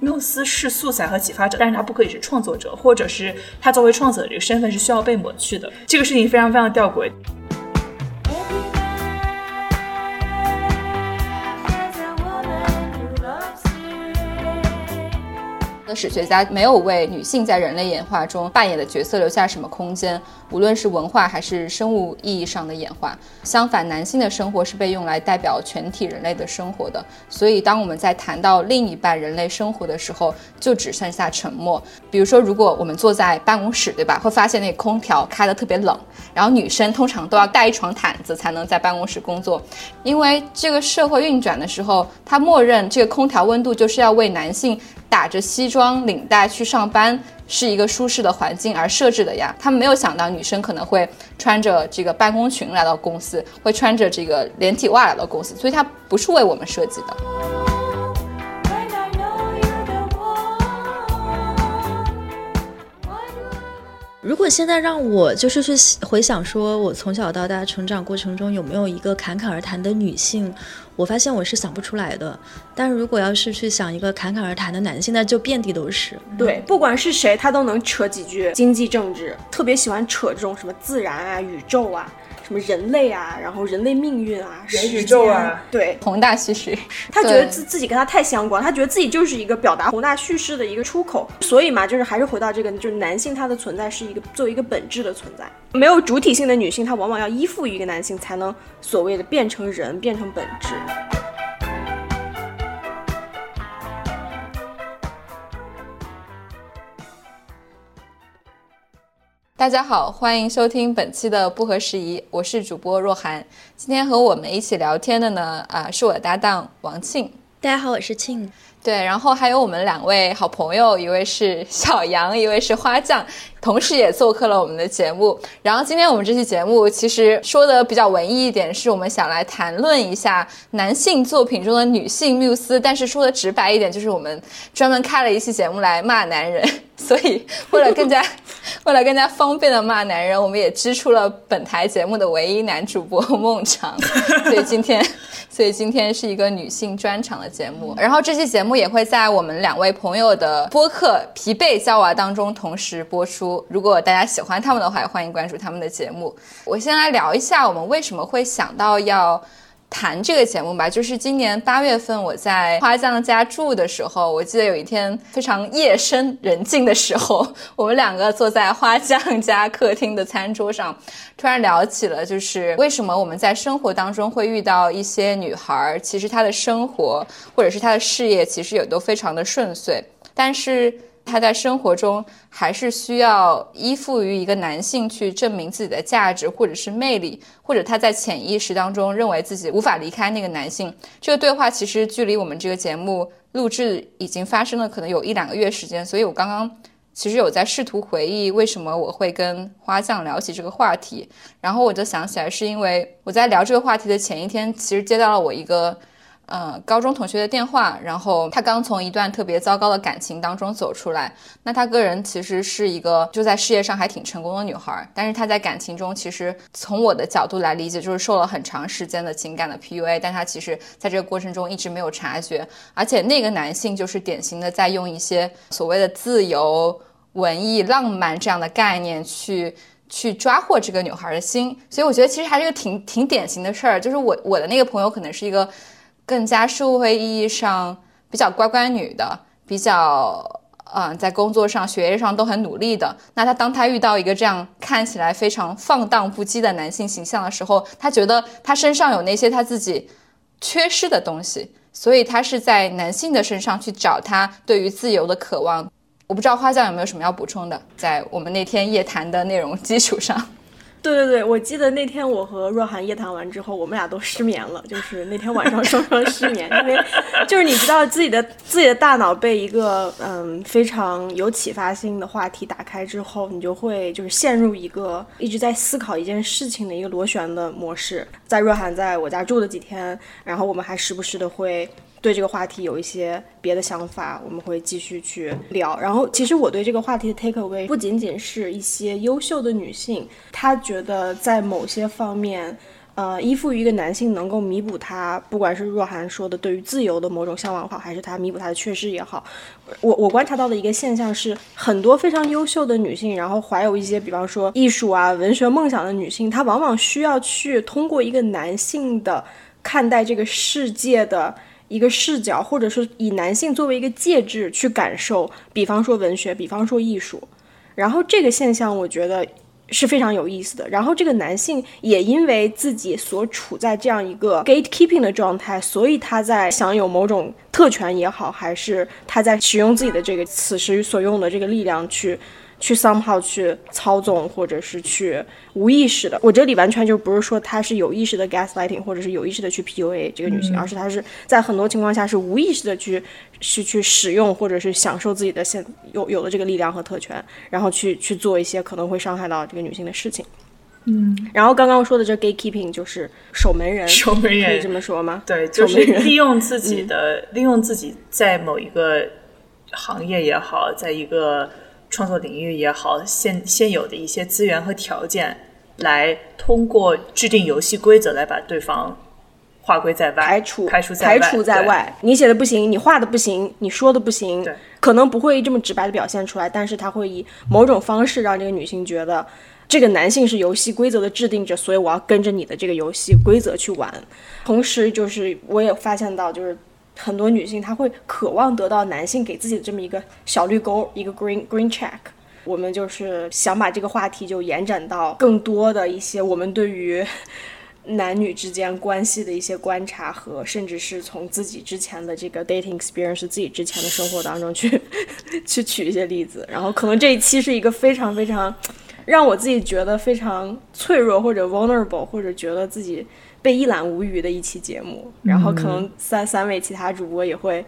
缪斯是素材和启发者，但是他不可以是创作者，或者是他作为创作者这个身份是需要被抹去的。这个事情非常非常吊诡。史学家没有为女性在人类演化中扮演的角色留下什么空间，无论是文化还是生物意义上的演化。相反，男性的生活是被用来代表全体人类的生活的。所以，当我们在谈到另一半人类生活的时候，就只剩下沉默。比如说，如果我们坐在办公室，对吧？会发现那空调开得特别冷，然后女生通常都要带一床毯子才能在办公室工作，因为这个社会运转的时候，它默认这个空调温度就是要为男性。打着西装领带去上班是一个舒适的环境而设置的呀，他们没有想到女生可能会穿着这个办公裙来到公司，会穿着这个连体袜来到公司，所以它不是为我们设计的。如果现在让我就是去回想，说我从小到大成长过程中有没有一个侃侃而谈的女性，我发现我是想不出来的。但是如果要是去想一个侃侃而谈的男性，那就遍地都是。对，不管是谁，他都能扯几句经济政治，特别喜欢扯这种什么自然啊、宇宙啊。什么人类啊，然后人类命运啊，元宇宙啊，对，宏大叙事，他觉得自自己跟他太相关，他觉得自己就是一个表达宏大叙事的一个出口，所以嘛，就是还是回到这个，就是男性他的存在是一个作为一个本质的存在，没有主体性的女性，她往往要依附于一个男性，才能所谓的变成人，变成本质。大家好，欢迎收听本期的不合时宜，我是主播若涵。今天和我们一起聊天的呢，啊，是我的搭档王庆。大家好，我是庆。对，然后还有我们两位好朋友，一位是小杨，一位是花酱，同时也做客了我们的节目。然后今天我们这期节目其实说的比较文艺一点，是我们想来谈论一下男性作品中的女性缪斯。但是说的直白一点，就是我们专门开了一期节目来骂男人。所以为了更加 为了更加方便的骂男人，我们也支出了本台节目的唯一男主播孟尝。所以今天。所以今天是一个女性专场的节目，然后这期节目也会在我们两位朋友的播客《疲惫娇娃》当中同时播出。如果大家喜欢他们的话，欢迎关注他们的节目。我先来聊一下我们为什么会想到要。谈这个节目吧，就是今年八月份我在花匠家住的时候，我记得有一天非常夜深人静的时候，我们两个坐在花匠家客厅的餐桌上，突然聊起了就是为什么我们在生活当中会遇到一些女孩，其实她的生活或者是她的事业其实也都非常的顺遂，但是。他在生活中还是需要依附于一个男性去证明自己的价值或者是魅力，或者他在潜意识当中认为自己无法离开那个男性。这个对话其实距离我们这个节目录制已经发生了可能有一两个月时间，所以我刚刚其实有在试图回忆为什么我会跟花匠聊起这个话题，然后我就想起来是因为我在聊这个话题的前一天，其实接到了我一个。嗯，高中同学的电话，然后她刚从一段特别糟糕的感情当中走出来。那她个人其实是一个就在事业上还挺成功的女孩，但是她在感情中其实从我的角度来理解，就是受了很长时间的情感的 PUA。但她其实在这个过程中一直没有察觉，而且那个男性就是典型的在用一些所谓的自由、文艺、浪漫这样的概念去去抓获这个女孩的心。所以我觉得其实还是个挺挺典型的事儿，就是我我的那个朋友可能是一个。更加社会意义上比较乖乖女的，比较嗯，在工作上、学业上都很努力的。那她当她遇到一个这样看起来非常放荡不羁的男性形象的时候，她觉得他身上有那些他自己缺失的东西，所以她是在男性的身上去找他对于自由的渴望。我不知道花匠有没有什么要补充的，在我们那天夜谈的内容基础上。对对对，我记得那天我和若涵夜谈完之后，我们俩都失眠了。就是那天晚上 双双失眠，因为就是你知道自己的自己的大脑被一个嗯非常有启发性的话题打开之后，你就会就是陷入一个一直在思考一件事情的一个螺旋的模式。在若涵在我家住了几天，然后我们还时不时的会。对这个话题有一些别的想法，我们会继续去聊。然后，其实我对这个话题的 take away 不仅仅是一些优秀的女性，她觉得在某些方面，呃，依附于一个男性，能够弥补他，不管是若涵说的对于自由的某种向往好，还是他弥补他的缺失也好，我我观察到的一个现象是，很多非常优秀的女性，然后怀有一些，比方说艺术啊、文学梦想的女性，她往往需要去通过一个男性的看待这个世界的一个视角，或者是以男性作为一个介质去感受，比方说文学，比方说艺术，然后这个现象，我觉得。是非常有意思的。然后这个男性也因为自己所处在这样一个 gatekeeping 的状态，所以他在享有某种特权也好，还是他在使用自己的这个此时所用的这个力量去。去 somehow 去操纵，或者是去无意识的。我这里完全就不是说他是有意识的 gaslighting，或者是有意识的去 PUA 这个女性，而是他是在很多情况下是无意识的去是去使用，或者是享受自己的现有有的这个力量和特权，然后去去做一些可能会伤害到这个女性的事情。嗯，然后刚刚说的这 gatekeeping 就是守门人，守门人可以这么说吗？对，就是利用自己的，利用自己在某一个行业也好，在一个。创作领域也好，现现有的一些资源和条件，来通过制定游戏规则来把对方划归在外，排除排除排除在外。你写的不行，你画的不行，你说的不行，可能不会这么直白的表现出来，但是他会以某种方式让这个女性觉得，这个男性是游戏规则的制定者，所以我要跟着你的这个游戏规则去玩。同时，就是我也发现到，就是。很多女性她会渴望得到男性给自己的这么一个小绿勾，一个 green green check。我们就是想把这个话题就延展到更多的一些我们对于 男女之间关系的一些观察和，甚至是从自己之前的这个 dating experience 自己之前的生活当中去 去取一些例子。然后可能这一期是一个非常非常让我自己觉得非常脆弱或者 vulnerable 或者觉得自己。被一览无余的一期节目，然后可能三三位其他主播也会。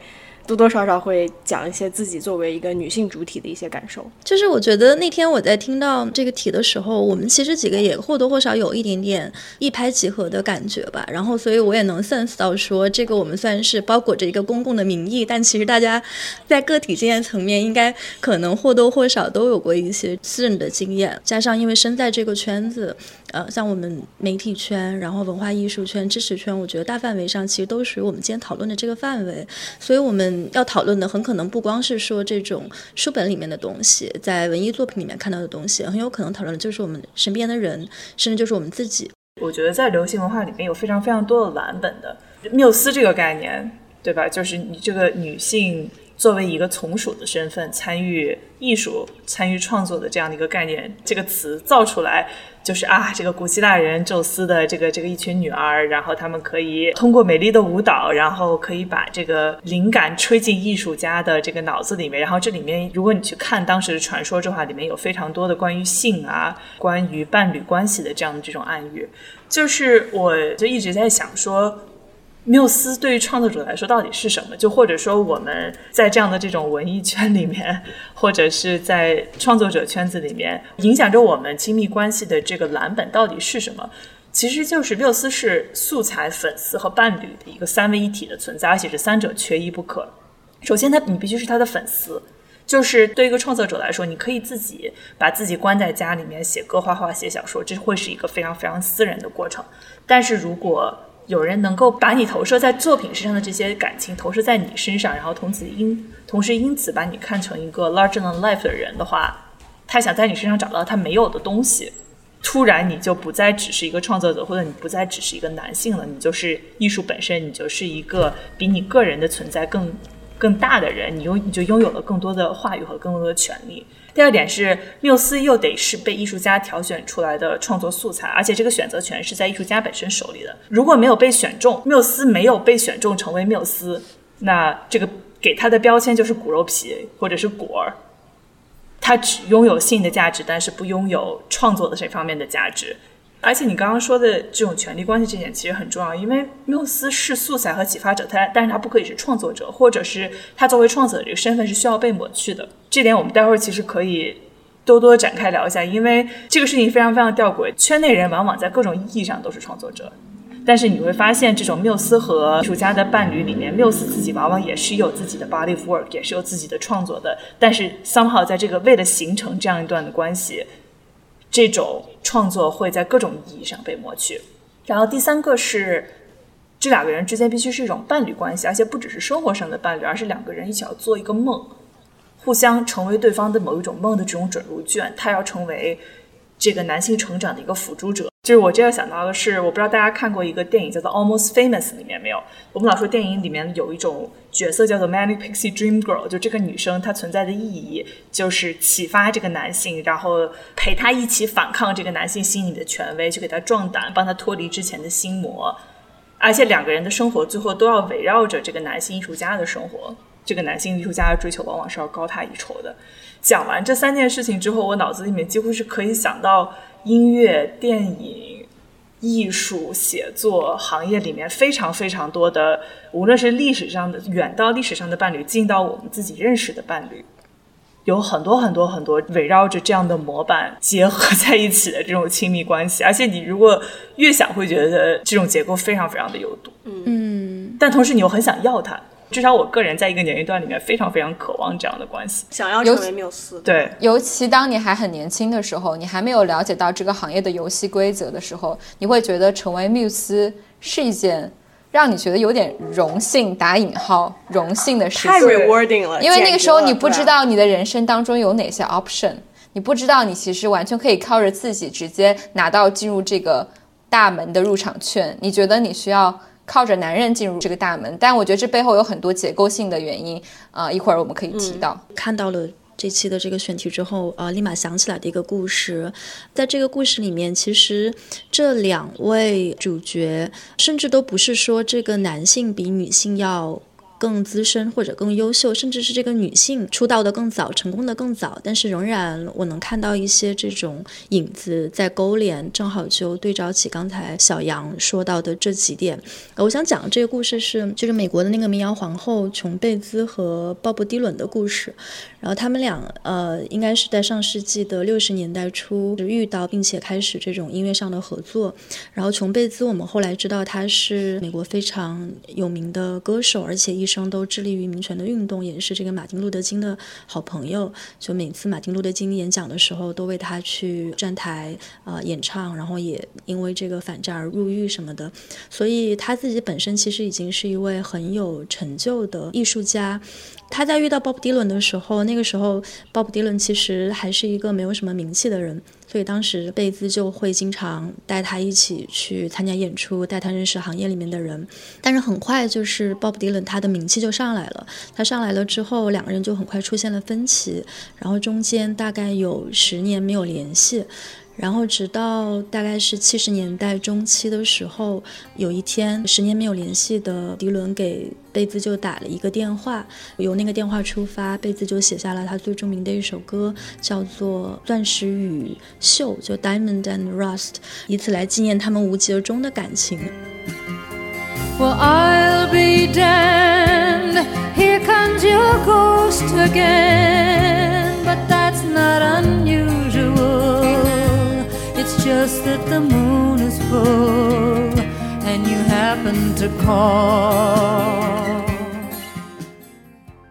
多多少少会讲一些自己作为一个女性主体的一些感受。就是我觉得那天我在听到这个题的时候，我们其实几个也或多或少有一点点一拍即合的感觉吧。然后，所以我也能 sense 到说，这个我们算是包裹着一个公共的名义，但其实大家在个体经验层面，应该可能或多或少都有过一些私人的经验。加上因为身在这个圈子，呃，像我们媒体圈，然后文化艺术圈、知识圈，我觉得大范围上其实都属于我们今天讨论的这个范围。所以我们。要讨论的很可能不光是说这种书本里面的东西，在文艺作品里面看到的东西，很有可能讨论的就是我们身边的人，甚至就是我们自己。我觉得在流行文化里面有非常非常多的版本的缪斯这个概念，对吧？就是你这个女性。作为一个从属的身份参与艺术、参与创作的这样的一个概念，这个词造出来就是啊，这个古希腊人宙斯的这个这个一群女儿，然后他们可以通过美丽的舞蹈，然后可以把这个灵感吹进艺术家的这个脑子里面。然后这里面，如果你去看当时的传说的话，里面有非常多的关于性啊、关于伴侣关系的这样的这种暗喻。就是我就一直在想说。缪斯对于创作者来说到底是什么？就或者说我们在这样的这种文艺圈里面，或者是在创作者圈子里面，影响着我们亲密关系的这个蓝本到底是什么？其实就是缪斯是素材、粉丝和伴侣的一个三位一体的存在，而且是三者缺一不可。首先，他你必须是他的粉丝，就是对一个创作者来说，你可以自己把自己关在家里面写歌、画画、写小说，这会是一个非常非常私人的过程。但是如果有人能够把你投射在作品身上的这些感情投射在你身上，然后同时因同时因此把你看成一个 larger than life 的人的话，他想在你身上找到他没有的东西，突然你就不再只是一个创作者，或者你不再只是一个男性了，你就是艺术本身，你就是一个比你个人的存在更更大的人，你拥你就拥有了更多的话语和更多的权利。第二点是，缪斯又得是被艺术家挑选出来的创作素材，而且这个选择权是在艺术家本身手里的。如果没有被选中，缪斯没有被选中成为缪斯，那这个给他的标签就是骨肉皮或者是果儿，他只拥有性的价值，但是不拥有创作的这方面的价值。而且你刚刚说的这种权力关系这点其实很重要，因为缪斯是素材和启发者，他但是他不可以是创作者，或者是他作为创作者这个身份是需要被抹去的。这点我们待会儿其实可以多多展开聊一下，因为这个事情非常非常吊诡。圈内人往往在各种意义上都是创作者，但是你会发现，这种缪斯和艺术家的伴侣里面，缪斯自己往往也是有自己的 body of work，也是有自己的创作的，但是 somehow 在这个为了形成这样一段的关系。这种创作会在各种意义上被抹去，然后第三个是，这两个人之间必须是一种伴侣关系，而且不只是生活上的伴侣，而是两个人一起要做一个梦，互相成为对方的某一种梦的这种准入卷。他要成为这个男性成长的一个辅助者。就是我这样想到的是，我不知道大家看过一个电影叫做《Almost Famous》里面没有？我们老说电影里面有一种角色叫做 Manic Pixie Dream Girl，就这个女生她存在的意义就是启发这个男性，然后陪他一起反抗这个男性心里的权威，去给他壮胆，帮他脱离之前的心魔。而且两个人的生活最后都要围绕着这个男性艺术家的生活。这个男性艺术家的追求往往是要高他一筹的。讲完这三件事情之后，我脑子里面几乎是可以想到。音乐、电影、艺术、写作行业里面非常非常多的，无论是历史上的远到历史上的伴侣，近到我们自己认识的伴侣，有很多很多很多围绕着这样的模板结合在一起的这种亲密关系。而且你如果越想，会觉得这种结构非常非常的有毒。嗯，但同时你又很想要它。至少我个人在一个年龄段里面非常非常渴望这样的关系，想要成为缪斯。对，尤其当你还很年轻的时候，你还没有了解到这个行业的游戏规则的时候，你会觉得成为缪斯是一件让你觉得有点荣幸（打引号）荣幸的事情。太 rewarding 了，因为那个时候你不知道你的人生当中有哪些 option，你不知道你其实完全可以靠着自己直接拿到进入这个大门的入场券。你觉得你需要。靠着男人进入这个大门，但我觉得这背后有很多结构性的原因啊，一会儿我们可以提到。看到了这期的这个选题之后，呃，立马想起来的一个故事，在这个故事里面，其实这两位主角甚至都不是说这个男性比女性要。更资深或者更优秀，甚至是这个女性出道的更早，成功的更早，但是仍然我能看到一些这种影子在勾连，正好就对照起刚才小杨说到的这几点。我想讲的这个故事是，就是美国的那个民谣皇后琼贝兹和鲍勃迪伦的故事。然后他们俩呃，应该是在上世纪的六十年代初遇到，并且开始这种音乐上的合作。然后琼贝兹，我们后来知道他是美国非常有名的歌手，而且一生都致力于民权的运动，也是这个马丁路德金的好朋友。就每次马丁路德金演讲的时候，都为他去站台啊演唱，然后也因为这个反战而入狱什么的。所以他自己本身其实已经是一位很有成就的艺术家。他在遇到鲍勃迪伦的时候，那个时候鲍勃迪伦其实还是一个没有什么名气的人，所以当时贝兹就会经常带他一起去参加演出，带他认识行业里面的人。但是很快就是鲍勃迪伦他的名气就上来了，他上来了之后，两个人就很快出现了分歧，然后中间大概有十年没有联系。然后直到大概是七十年代中期的时候，有一天十年没有联系的迪伦给贝兹就打了一个电话，由那个电话出发，贝兹就写下了他最著名的一首歌，叫做《钻石与锈》，就 Diamond and Rust，以此来纪念他们无疾而终的感情。I'll be damned, here comes your ghost again, but that's not. Just that the moon is full and you happen to call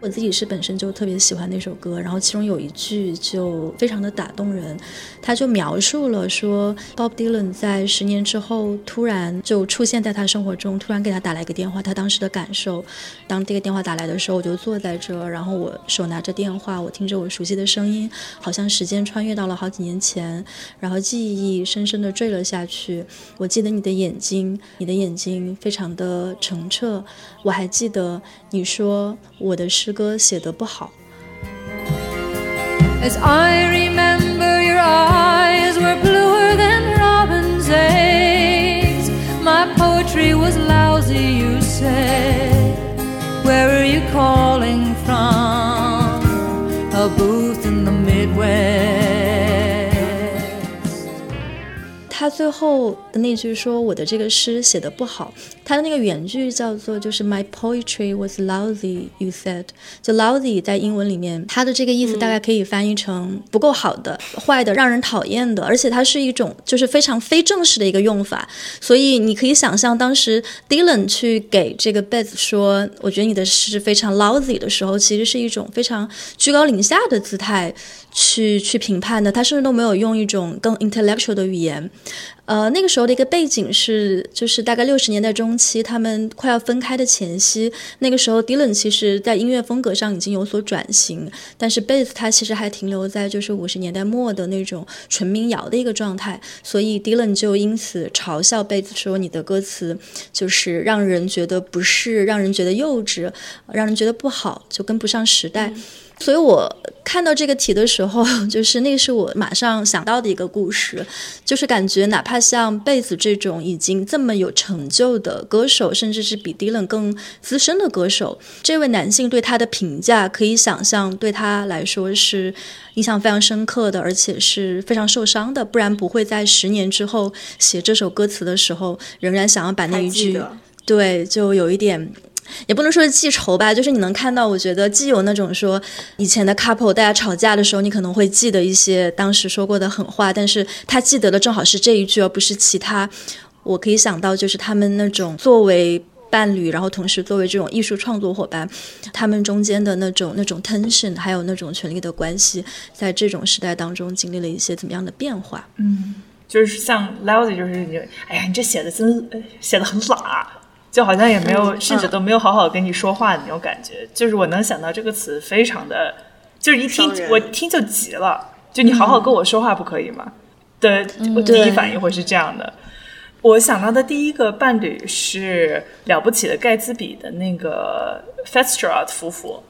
我自己是本身就特别喜欢那首歌，然后其中有一句就非常的打动人，他就描述了说，Bob Dylan 在十年之后突然就出现在他生活中，突然给他打来一个电话，他当时的感受。当这个电话打来的时候，我就坐在这，然后我手拿着电话，我听着我熟悉的声音，好像时间穿越到了好几年前，然后记忆深深的坠了下去。我记得你的眼睛，你的眼睛非常的澄澈，我还记得你说我的诗。歌写的不好。As I remember your eyes were bluer than robin's eggs. My poetry was lousy, you said. Where are you calling from? A booth in the Midwest. 他最后的那句说我的这个诗写的不好，他的那个原句叫做就是 My poetry was lousy, you said。就 lousy 在英文里面，它的这个意思大概可以翻译成不够好的、坏的、让人讨厌的，而且它是一种就是非常非正式的一个用法。所以你可以想象，当时 Dylan 去给这个 Beth 说，我觉得你的诗非常 lousy 的时候，其实是一种非常居高临下的姿态去去评判的。他甚至都没有用一种更 intellectual 的语言。呃，那个时候的一个背景是，就是大概六十年代中期，他们快要分开的前夕。那个时候，Dylan 其实在音乐风格上已经有所转型，但是贝斯他其实还停留在就是五十年代末的那种纯民谣的一个状态。所以 Dylan 就因此嘲笑贝斯说：“你的歌词就是让人觉得不适，让人觉得幼稚，让人觉得不好，就跟不上时代。”所以我看到这个题的时候，就是那是我马上想到的一个故事，就是感觉哪怕像贝斯这种已经这么有成就的歌手，甚至是比 Dylan 更资深的歌手，这位男性对他的评价，可以想象对他来说是印象非常深刻的，而且是非常受伤的，不然不会在十年之后写这首歌词的时候，仍然想要把那一句，对，就有一点。也不能说是记仇吧，就是你能看到，我觉得既有那种说以前的 couple 大家吵架的时候，你可能会记得一些当时说过的狠话，但是他记得的正好是这一句，而不是其他。我可以想到，就是他们那种作为伴侣，然后同时作为这种艺术创作伙伴，他们中间的那种那种 tension，还有那种权力的关系，在这种时代当中经历了一些怎么样的变化？嗯，就是像 Lousy，就是你，哎呀，你这写的真写的很傻。就好像也没有，甚至都没有好好跟你说话的那种感觉。就是我能想到这个词，非常的，就是一听我听就急了。就你好好跟我说话不可以吗？的第一反应会是这样的。我想到的第一个伴侣是了不起的盖茨比的那个 f e s t r a d 夫妇。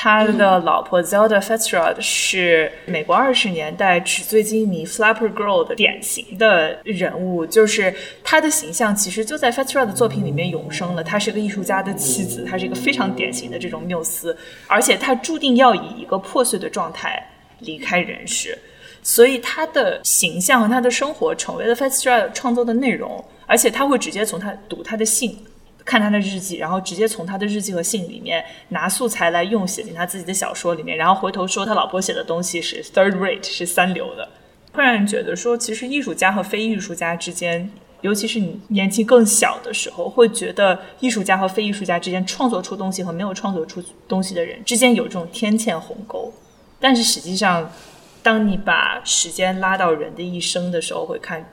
他的老婆 Zelda Fitzgerald 是美国二十年代纸醉金迷 Flapper Girl 的典型的人物，就是他的形象其实就在 Fitzgerald 的作品里面永生了。她是个艺术家的妻子，她是一个非常典型的这种缪斯，而且她注定要以一个破碎的状态离开人世，所以她的形象和她的生活成为了 Fitzgerald 创作的内容，而且他会直接从他读他的信。看他的日记，然后直接从他的日记和信里面拿素材来用，写进他自己的小说里面，然后回头说他老婆写的东西是 third rate，是三流的，会让人觉得说，其实艺术家和非艺术家之间，尤其是你年纪更小的时候，会觉得艺术家和非艺术家之间创作出东西和没有创作出东西的人之间有这种天堑鸿沟。但是实际上，当你把时间拉到人的一生的时候，会看。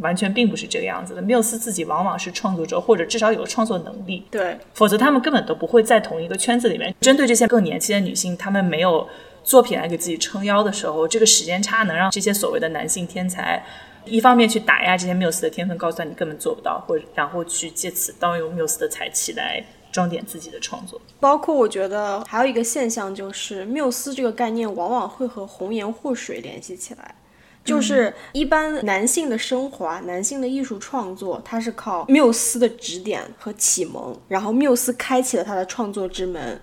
完全并不是这个样子的。缪斯自己往往是创作者，或者至少有创作能力。对，否则他们根本都不会在同一个圈子里面。针对这些更年轻的女性，她们没有作品来给自己撑腰的时候，这个时间差能让这些所谓的男性天才，一方面去打压这些缪斯的天分，告诉他你根本做不到，或者然后去借此盗用缪斯的才气来装点自己的创作。包括我觉得还有一个现象就是，缪斯这个概念往往会和红颜祸水联系起来。就是一般男性的升华，男性的艺术创作，他是靠缪斯的指点和启蒙，然后缪斯开启了他的创作之门，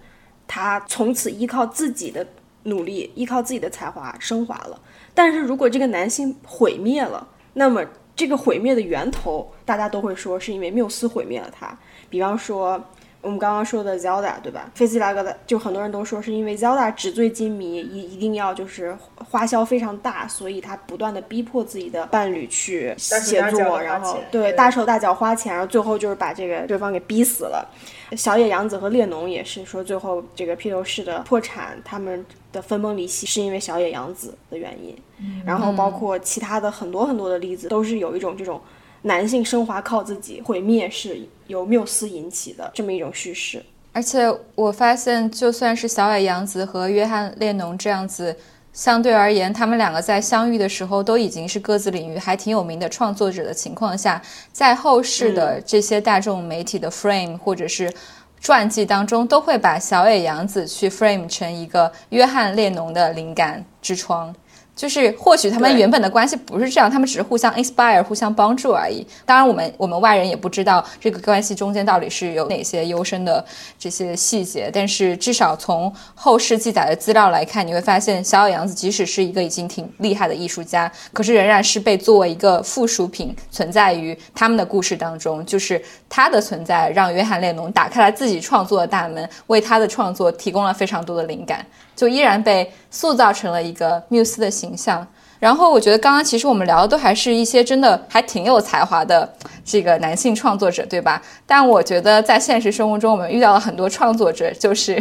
他从此依靠自己的努力，依靠自己的才华升华了。但是如果这个男性毁灭了，那么这个毁灭的源头，大家都会说是因为缪斯毁灭了他。比方说。我们刚刚说的 Zelda 对吧？菲兹拉格的就很多人都说是因为 Zelda 纸醉金迷，一一定要就是花销非常大，所以他不断的逼迫自己的伴侣去写作，然后对大手大脚花钱，然后最后就是把这个对方给逼死了。小野洋子和列侬也是说，最后这个披头士的破产，他们的分崩离析是因为小野洋子的原因。然后包括其他的很多很多的例子，都是有一种这种。男性升华靠自己，毁灭是由缪斯引起的这么一种叙事。而且我发现，就算是小野洋子和约翰列侬这样子，相对而言，他们两个在相遇的时候都已经是各自领域还挺有名的创作者的情况下，在后世的这些大众媒体的 frame 或者是传记当中，都会把小野洋子去 frame 成一个约翰列侬的灵感之窗。就是或许他们原本的关系不是这样，他们只是互相 inspire、互相帮助而已。当然，我们我们外人也不知道这个关系中间到底是有哪些幽深的这些细节。但是至少从后世记载的资料来看，你会发现小野洋子即使是一个已经挺厉害的艺术家，可是仍然是被作为一个附属品存在于他们的故事当中。就是他的存在让约翰列侬打开了自己创作的大门，为他的创作提供了非常多的灵感。就依然被塑造成了一个缪斯的形象。然后我觉得刚刚其实我们聊的都还是一些真的还挺有才华的这个男性创作者，对吧？但我觉得在现实生活中，我们遇到了很多创作者，就是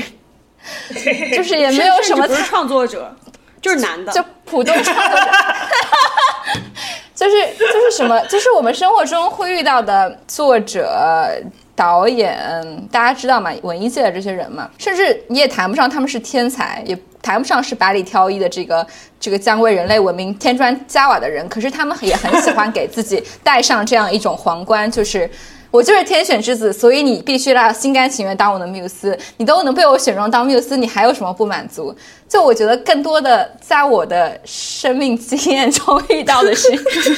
就是也没有什么 创作者，就是男的，就普通创作者。就是就是什么，就是我们生活中会遇到的作者、导演，大家知道嘛，文艺界的这些人嘛，甚至你也谈不上他们是天才，也谈不上是百里挑一的这个这个将为人类文明添砖加瓦的人，可是他们也很喜欢给自己戴上这样一种皇冠，就是。我就是天选之子，所以你必须要心甘情愿当我的缪斯。你都能被我选中当缪斯，你还有什么不满足？就我觉得，更多的在我的生命经验中遇到的是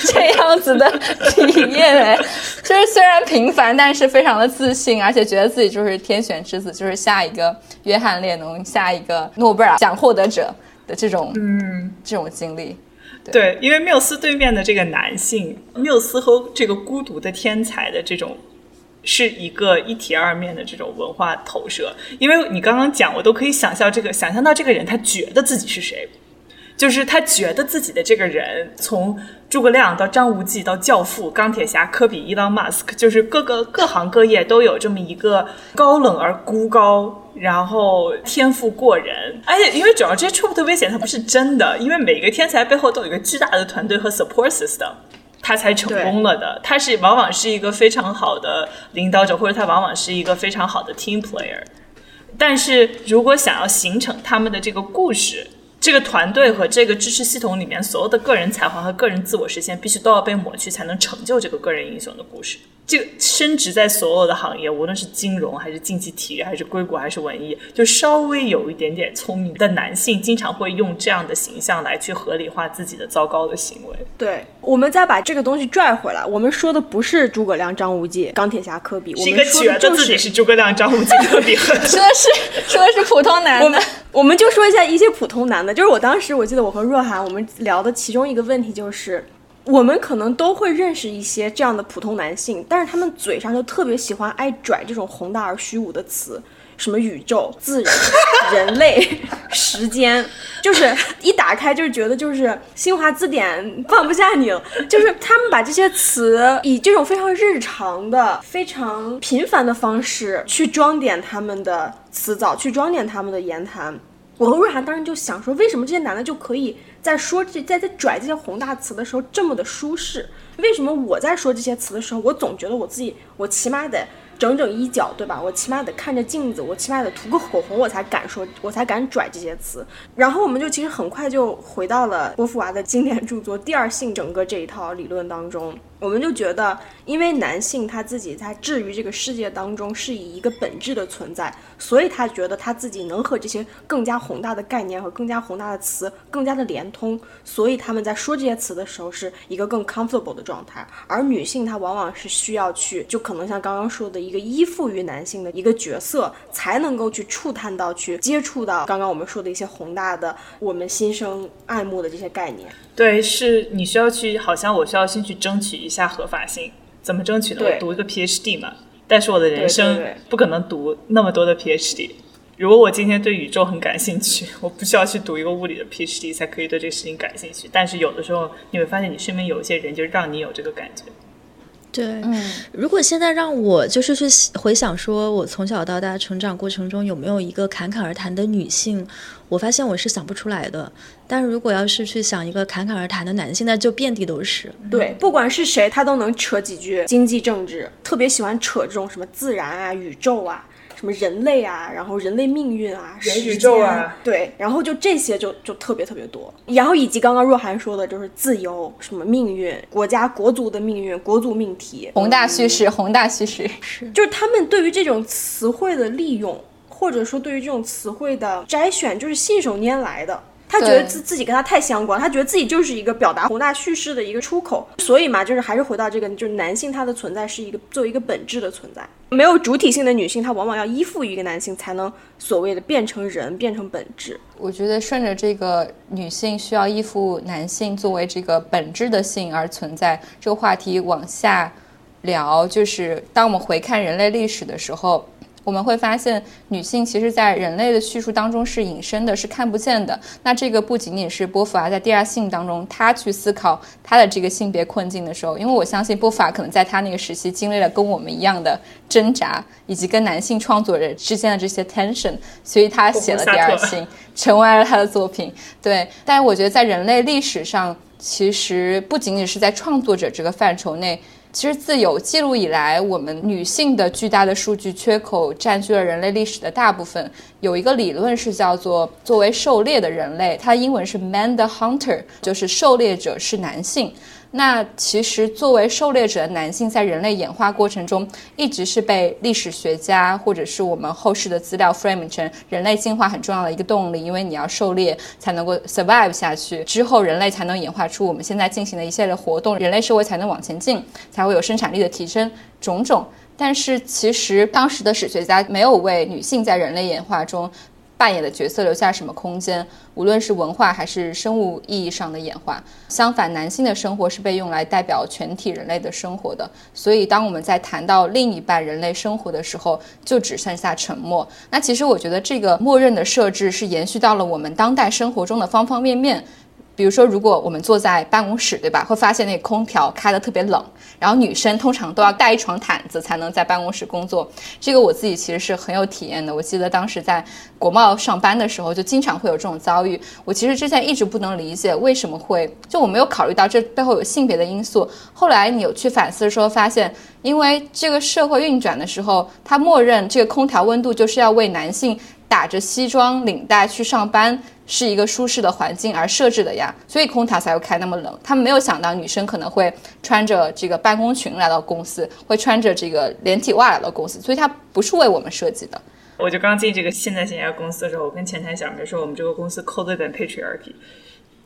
这样子的体验，哎，就是虽然平凡，但是非常的自信，而且觉得自己就是天选之子，就是下一个约翰列侬，下一个诺贝尔奖获得者的这种，嗯，这种经历。对，因为缪斯对面的这个男性，缪斯和这个孤独的天才的这种，是一个一体二面的这种文化投射。因为你刚刚讲，我都可以想象这个，想象到这个人他觉得自己是谁，就是他觉得自己的这个人，从诸葛亮到张无忌到教父、钢铁侠、科比、伊朗马斯克，就是各个各行各业都有这么一个高冷而孤高。然后天赋过人，而且因为主要这些 trope 的危险它不是真的，因为每个天才背后都有一个巨大的团队和 support system，他才成功了的。他是往往是一个非常好的领导者，或者他往往是一个非常好的 team player。但是如果想要形成他们的这个故事，这个团队和这个支持系统里面所有的个人才华和个人自我实现，必须都要被抹去，才能成就这个个人英雄的故事。这个升职在所有的行业，无论是金融还是竞技体育，还是硅谷还是文艺，就稍微有一点点聪明的男性，经常会用这样的形象来去合理化自己的糟糕的行为。对，我们再把这个东西拽回来，我们说的不是诸葛亮、张无忌、钢铁侠、科比，我们说的觉得自己就是是诸葛亮、张无忌、科 比说的是说的是普通男的我们，我们就说一下一些普通男的，就是我当时我记得我和若涵我们聊的其中一个问题就是，我们可能都会认识一些这样的普通男性，但是他们嘴上就特别喜欢爱拽这种宏大而虚无的词。什么宇宙、自然、人类、时间，就是一打开就是觉得就是新华字典放不下你了。就是他们把这些词以这种非常日常的、非常频繁的方式去装点他们的词藻，去装点他们的言谈。我和瑞涵当时就想说，为什么这些男的就可以在说这在在拽这些宏大词的时候这么的舒适？为什么我在说这些词的时候，我总觉得我自己我起码得整整衣角，对吧？我起码得看着镜子，我起码得涂个口红，我才敢说，我才敢拽这些词。然后我们就其实很快就回到了波伏娃的经典著作《第二性》整个这一套理论当中。我们就觉得，因为男性他自己在置于这个世界当中是以一个本质的存在，所以他觉得他自己能和这些更加宏大的概念和更加宏大的词更加的连通，所以他们在说这些词的时候是一个更 comfortable 的状态。而女性她往往是需要去，就可能像刚刚说的一个依附于男性的一个角色，才能够去触探到、去接触到刚刚我们说的一些宏大的、我们心生爱慕的这些概念。对，是你需要去，好像我需要先去争取一下合法性，怎么争取呢？我读一个 PhD 嘛，但是我的人生对对不可能读那么多的 PhD。如果我今天对宇宙很感兴趣，我不需要去读一个物理的 PhD 才可以对这个事情感兴趣。但是有的时候你会发现，你身边有一些人就让你有这个感觉。对，嗯，如果现在让我就是去回想，说我从小到大成长过程中有没有一个侃侃而谈的女性，我发现我是想不出来的。但是如果要是去想一个侃侃而谈的男性，那就遍地都是。对，不管是谁，他都能扯几句经济政治，特别喜欢扯这种什么自然啊、宇宙啊、什么人类啊，然后人类命运啊、人宇时间宙啊，对，然后就这些就就特别特别多，然后以及刚刚若涵说的，就是自由、什么命运、国家国族的命运、国族命题，宏大叙事，宏大叙事，就是他们对于这种词汇的利用，或者说对于这种词汇的摘选，就是信手拈来的。他觉得自自己跟他太相关，他觉得自己就是一个表达宏大叙事的一个出口，所以嘛，就是还是回到这个，就是男性他的存在是一个作为一个本质的存在，没有主体性的女性，她往往要依附于一个男性，才能所谓的变成人，变成本质。我觉得顺着这个女性需要依附男性作为这个本质的性而存在这个话题往下聊，就是当我们回看人类历史的时候。我们会发现，女性其实，在人类的叙述当中是隐身的，是看不见的。那这个不仅仅是波伏娃在《第二性》当中，她去思考她的这个性别困境的时候，因为我相信波伏娃可能在她那个时期经历了跟我们一样的挣扎，以及跟男性创作者之间的这些 tension，所以她写了《第二性》。成为了她的作品。对，但是我觉得在人类历史上，其实不仅仅是在创作者这个范畴内。其实，自有记录以来，我们女性的巨大的数据缺口占据了人类历史的大部分。有一个理论是叫做“作为狩猎的人类”，它英文是 “man the hunter”，就是狩猎者是男性。那其实，作为狩猎者的男性，在人类演化过程中，一直是被历史学家或者是我们后世的资料 frame 成人类进化很重要的一个动力，因为你要狩猎才能够 survive 下去，之后人类才能演化出我们现在进行的一系列活动，人类社会才能往前进，才会有生产力的提升，种种。但是，其实当时的史学家没有为女性在人类演化中。扮演的角色留下什么空间？无论是文化还是生物意义上的演化。相反，男性的生活是被用来代表全体人类的生活的。所以，当我们在谈到另一半人类生活的时候，就只剩下沉默。那其实，我觉得这个默认的设置是延续到了我们当代生活中的方方面面。比如说，如果我们坐在办公室，对吧？会发现那空调开得特别冷，然后女生通常都要带一床毯子才能在办公室工作。这个我自己其实是很有体验的。我记得当时在国贸上班的时候，就经常会有这种遭遇。我其实之前一直不能理解为什么会，就我没有考虑到这背后有性别的因素。后来你有去反思的时候，发现因为这个社会运转的时候，它默认这个空调温度就是要为男性打着西装领带去上班。是一个舒适的环境而设置的呀，所以空调才会开那么冷。他们没有想到女生可能会穿着这个办公裙来到公司，会穿着这个连体袜来到公司，所以它不是为我们设计的。我就刚进这个现在型 AI 公司的时候，我跟前台小妹说，我们这个公司 colder than patriarchy，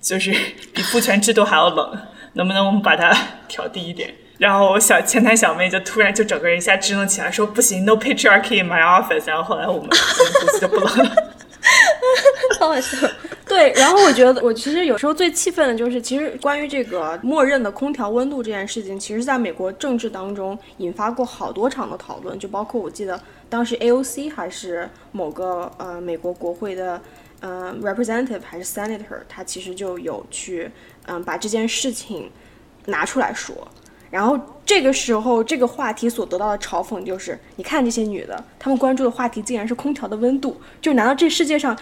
就是比父权制度还要冷，能不能我们把它调低一点？然后我小前台小妹就突然就整个人一下支棱起来，说不行，no patriarchy in my office。然后后来我们公司就不冷了。好好笑。对，然后我觉得我其实有时候最气愤的就是，其实关于这个默认的空调温度这件事情，其实在美国政治当中引发过好多场的讨论，就包括我记得当时 AOC 还是某个呃美国国会的呃 representative 还是 senator，他其实就有去嗯把这件事情拿出来说。然后这个时候，这个话题所得到的嘲讽就是：你看这些女的，她们关注的话题竟然是空调的温度。就难道这世界上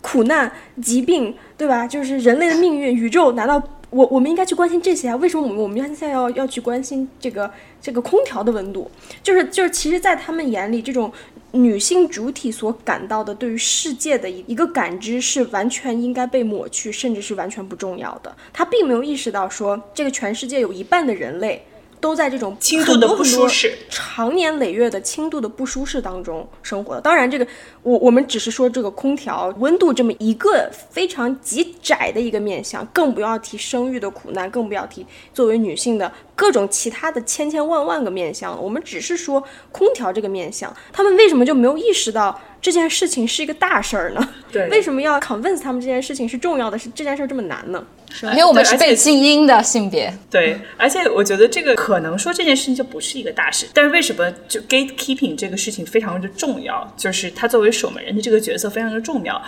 苦难、疾病，对吧？就是人类的命运、宇宙，难道我我们应该去关心这些啊？为什么我们我们现在要要去关心这个这个空调的温度？就是就是，其实，在他们眼里，这种女性主体所感到的对于世界的一一个感知是完全应该被抹去，甚至是完全不重要的。他并没有意识到说，这个全世界有一半的人类。都在这种轻度的不舒适、长年累月的轻度的不舒适当中生活的。当然，这个我我们只是说这个空调温度这么一个非常极窄的一个面向，更不要提生育的苦难，更不要提作为女性的各种其他的千千万万个面向。我们只是说空调这个面向，他们为什么就没有意识到？这件事情是一个大事儿呢，对，为什么要 convince 他们这件事情是重要的？是这件事儿这么难呢？因为我们是被静音的性别，对，而且我觉得这个可能说这件事情就不是一个大事，但是为什么就 gatekeeping 这个事情非常的重要？就是他作为守门人的这个角色非常的重要。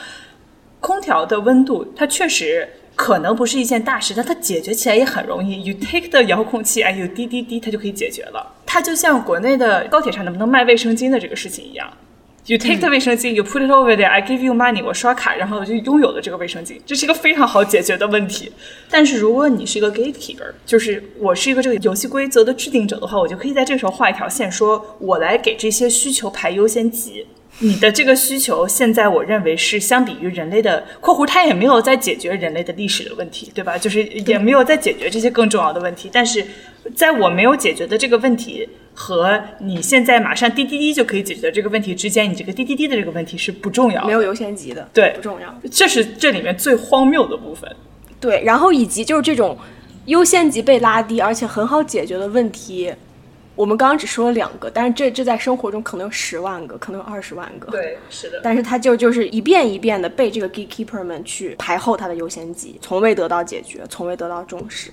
空调的温度，它确实可能不是一件大事，但它解决起来也很容易。You take the 遥控器，哎，you 滴滴滴，它就可以解决了。它就像国内的高铁上能不能卖卫生巾的这个事情一样。You take the 卫生巾，you put it over there. I give you money. 我刷卡，然后我就拥有了这个卫生巾。这是一个非常好解决的问题。但是如果你是一个 gatekeeper，就是我是一个这个游戏规则的制定者的话，我就可以在这个时候画一条线，说我来给这些需求排优先级。你的这个需求，现在我认为是相比于人类的（括弧它也没有在解决人类的历史的问题，对吧？就是也没有在解决这些更重要的问题。但是，在我没有解决的这个问题和你现在马上滴滴滴就可以解决的这个问题之间，你这个滴滴滴的这个问题是不重要，没有优先级的，对，不重要。这是这里面最荒谬的部分。对，然后以及就是这种优先级被拉低，而且很好解决的问题。我们刚刚只说了两个，但是这这在生活中可能有十万个，可能有二十万个。对，是的。但是他就就是一遍一遍的被这个 gatekeeper 们去排后他的优先级，从未得到解决，从未得到重视。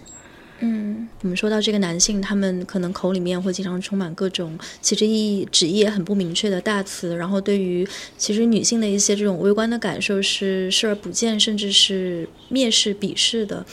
嗯，我们说到这个男性，他们可能口里面会经常充满各种其实意义、旨意也很不明确的大词，然后对于其实女性的一些这种微观的感受是视而不见，甚至是蔑视、鄙视的。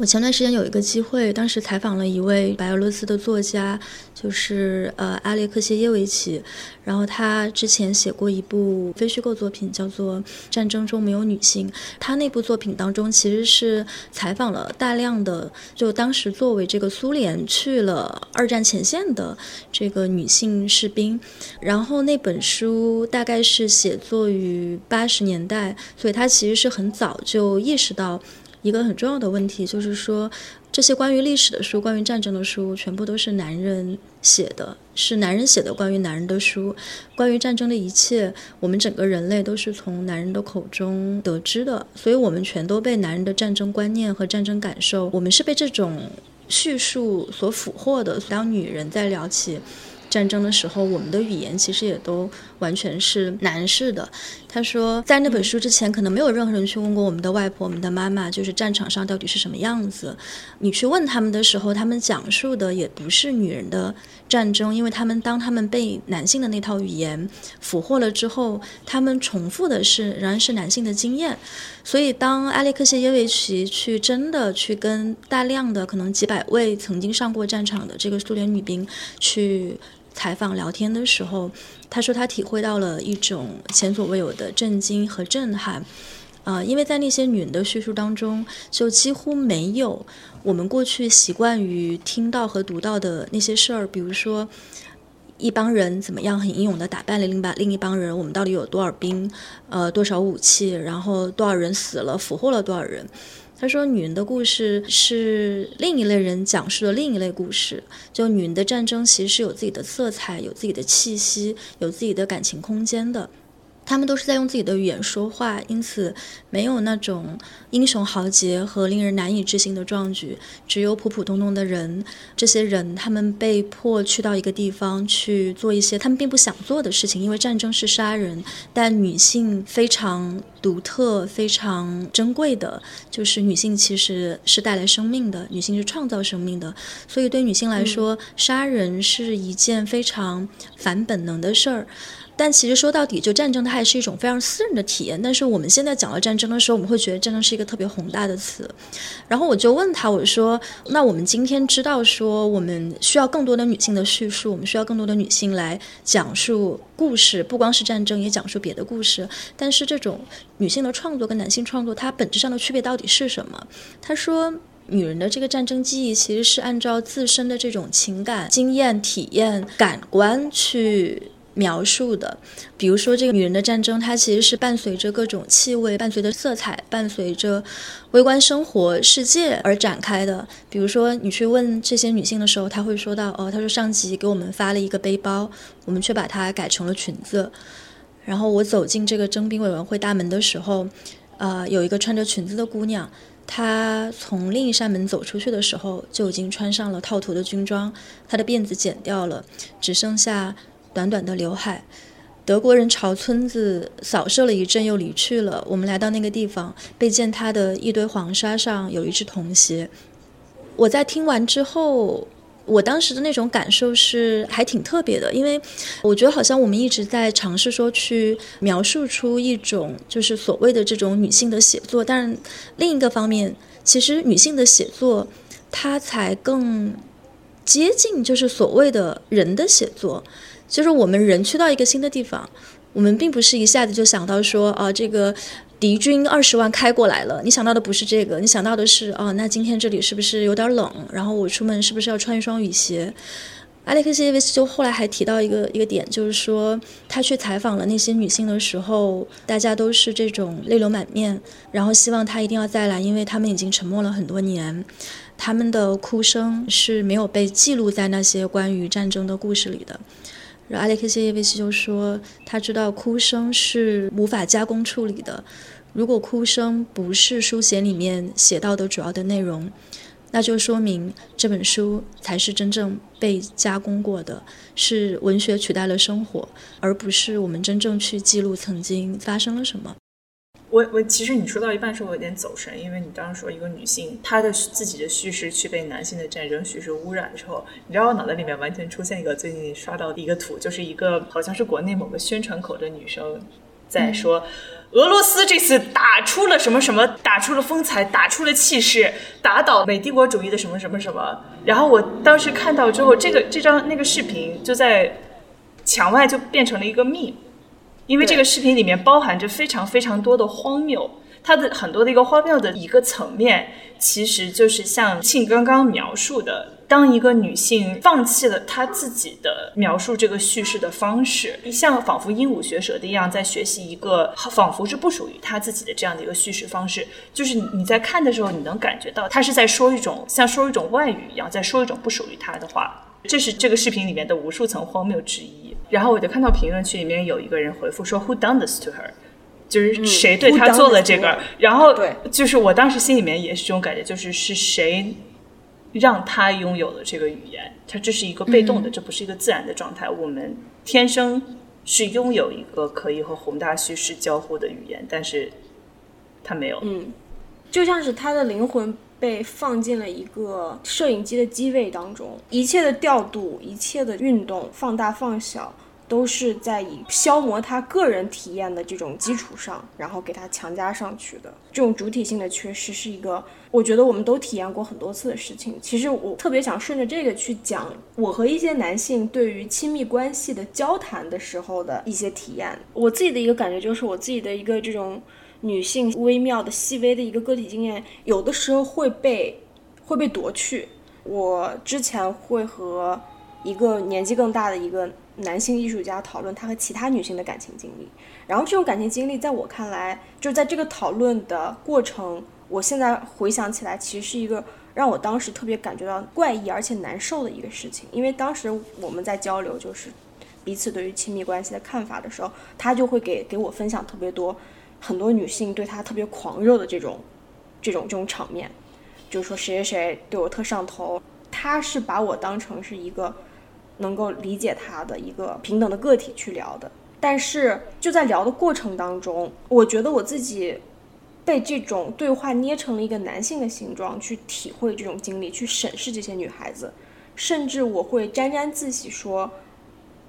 我前段时间有一个机会，当时采访了一位白俄罗斯的作家，就是呃阿列克谢耶维奇，然后他之前写过一部非虚构作品，叫做《战争中没有女性》。他那部作品当中其实是采访了大量的，就当时作为这个苏联去了二战前线的这个女性士兵。然后那本书大概是写作于八十年代，所以他其实是很早就意识到。一个很重要的问题就是说，这些关于历史的书、关于战争的书，全部都是男人写的，是男人写的关于男人的书，关于战争的一切，我们整个人类都是从男人的口中得知的，所以我们全都被男人的战争观念和战争感受，我们是被这种叙述所俘获的。当女人在聊起。战争的时候，我们的语言其实也都完全是男士的。他说，在那本书之前，可能没有任何人去问过我们的外婆、我们的妈妈，就是战场上到底是什么样子。你去问他们的时候，他们讲述的也不是女人的战争，因为他们当他们被男性的那套语言俘获了之后，他们重复的是仍然是男性的经验。所以，当埃列克谢耶维奇去真的去跟大量的可能几百位曾经上过战场的这个苏联女兵去。采访聊天的时候，他说他体会到了一种前所未有的震惊和震撼，啊，因为在那些女人的叙述当中，就几乎没有我们过去习惯于听到和读到的那些事儿，比如说一帮人怎么样很英勇的打败了另把另一帮人，我们到底有多少兵，呃，多少武器，然后多少人死了，俘获了多少人。他说：“女人的故事是另一类人讲述的另一类故事。就女人的战争，其实是有自己的色彩、有自己的气息、有自己的感情空间的。”他们都是在用自己的语言说话，因此没有那种英雄豪杰和令人难以置信的壮举，只有普普通通的人。这些人他们被迫去到一个地方去做一些他们并不想做的事情，因为战争是杀人。但女性非常独特、非常珍贵的，就是女性其实是带来生命的，女性是创造生命的。所以对女性来说，杀人是一件非常反本能的事儿。但其实说到底，就战争它还是一种非常私人的体验。但是我们现在讲到战争的时候，我们会觉得战争是一个特别宏大的词。然后我就问他，我说：“那我们今天知道说，我们需要更多的女性的叙述，我们需要更多的女性来讲述故事，不光是战争，也讲述别的故事。但是这种女性的创作跟男性创作，它本质上的区别到底是什么？”他说：“女人的这个战争记忆，其实是按照自身的这种情感、经验、体验、感官去。”描述的，比如说这个女人的战争，它其实是伴随着各种气味、伴随着色彩、伴随着微观生活世界而展开的。比如说，你去问这些女性的时候，她会说到：“哦，她说上级给我们发了一个背包，我们却把它改成了裙子。然后我走进这个征兵委员会大门的时候，呃，有一个穿着裙子的姑娘，她从另一扇门走出去的时候，就已经穿上了套头的军装，她的辫子剪掉了，只剩下。”短短的刘海，德国人朝村子扫射了一阵，又离去了。我们来到那个地方，被见他的一堆黄沙上有一只童鞋。我在听完之后，我当时的那种感受是还挺特别的，因为我觉得好像我们一直在尝试说去描述出一种就是所谓的这种女性的写作，但另一个方面，其实女性的写作它才更接近就是所谓的人的写作。就是我们人去到一个新的地方，我们并不是一下子就想到说，啊，这个敌军二十万开过来了。你想到的不是这个，你想到的是，哦，那今天这里是不是有点冷？然后我出门是不是要穿一双雨鞋？阿列克谢耶维奇就后来还提到一个一个点，就是说他去采访了那些女性的时候，大家都是这种泪流满面，然后希望他一定要再来，因为他们已经沉默了很多年，他们的哭声是没有被记录在那些关于战争的故事里的。然后阿列克谢耶维奇就说：“他知道哭声是无法加工处理的。如果哭声不是书写里面写到的主要的内容，那就说明这本书才是真正被加工过的，是文学取代了生活，而不是我们真正去记录曾经发生了什么。”我我其实你说到一半时候我有点走神，因为你当时说一个女性她的自己的叙事去被男性的战争叙事污染之后，你知道我脑袋里面完全出现一个最近刷到的一个图，就是一个好像是国内某个宣传口的女生在说，俄罗斯这次打出了什么什么，打出了风采，打出了气势，打倒美帝国主义的什么什么什么。然后我当时看到之后，这个这张那个视频就在墙外就变成了一个 meme，因为这个视频里面包含着非常非常多的荒谬。它的很多的一个荒谬的一个层面，其实就是像庆刚刚描述的，当一个女性放弃了她自己的描述这个叙事的方式，像仿佛鹦鹉学舌的一样，在学习一个仿佛是不属于她自己的这样的一个叙事方式。就是你你在看的时候，你能感觉到她是在说一种像说一种外语一样，在说一种不属于她的话。这是这个视频里面的无数层荒谬之一。然后我就看到评论区里面有一个人回复说：“Who done this to her？” 就是谁对他做了这个，然后就是我当时心里面也是这种感觉，就是是谁让他拥有了这个语言？他这是一个被动的，这不是一个自然的状态。我们天生是拥有一个可以和宏大叙事交互的语言，但是他没有。嗯，就像是他的灵魂被放进了一个摄影机的机位当中，一切的调度，一切的运动，放大放小。都是在以消磨他个人体验的这种基础上，然后给他强加上去的这种主体性的缺失，是一个我觉得我们都体验过很多次的事情。其实我特别想顺着这个去讲我和一些男性对于亲密关系的交谈的时候的一些体验。我自己的一个感觉就是，我自己的一个这种女性微妙的、细微的一个个体经验，有的时候会被会被夺去。我之前会和一个年纪更大的一个。男性艺术家讨论他和其他女性的感情经历，然后这种感情经历在我看来，就在这个讨论的过程，我现在回想起来，其实是一个让我当时特别感觉到怪异而且难受的一个事情。因为当时我们在交流，就是彼此对于亲密关系的看法的时候，他就会给给我分享特别多很多女性对他特别狂热的这种这种这种场面，就是说谁谁谁对我特上头，他是把我当成是一个。能够理解他的一个平等的个体去聊的，但是就在聊的过程当中，我觉得我自己被这种对话捏成了一个男性的形状去体会这种经历，去审视这些女孩子，甚至我会沾沾自喜说，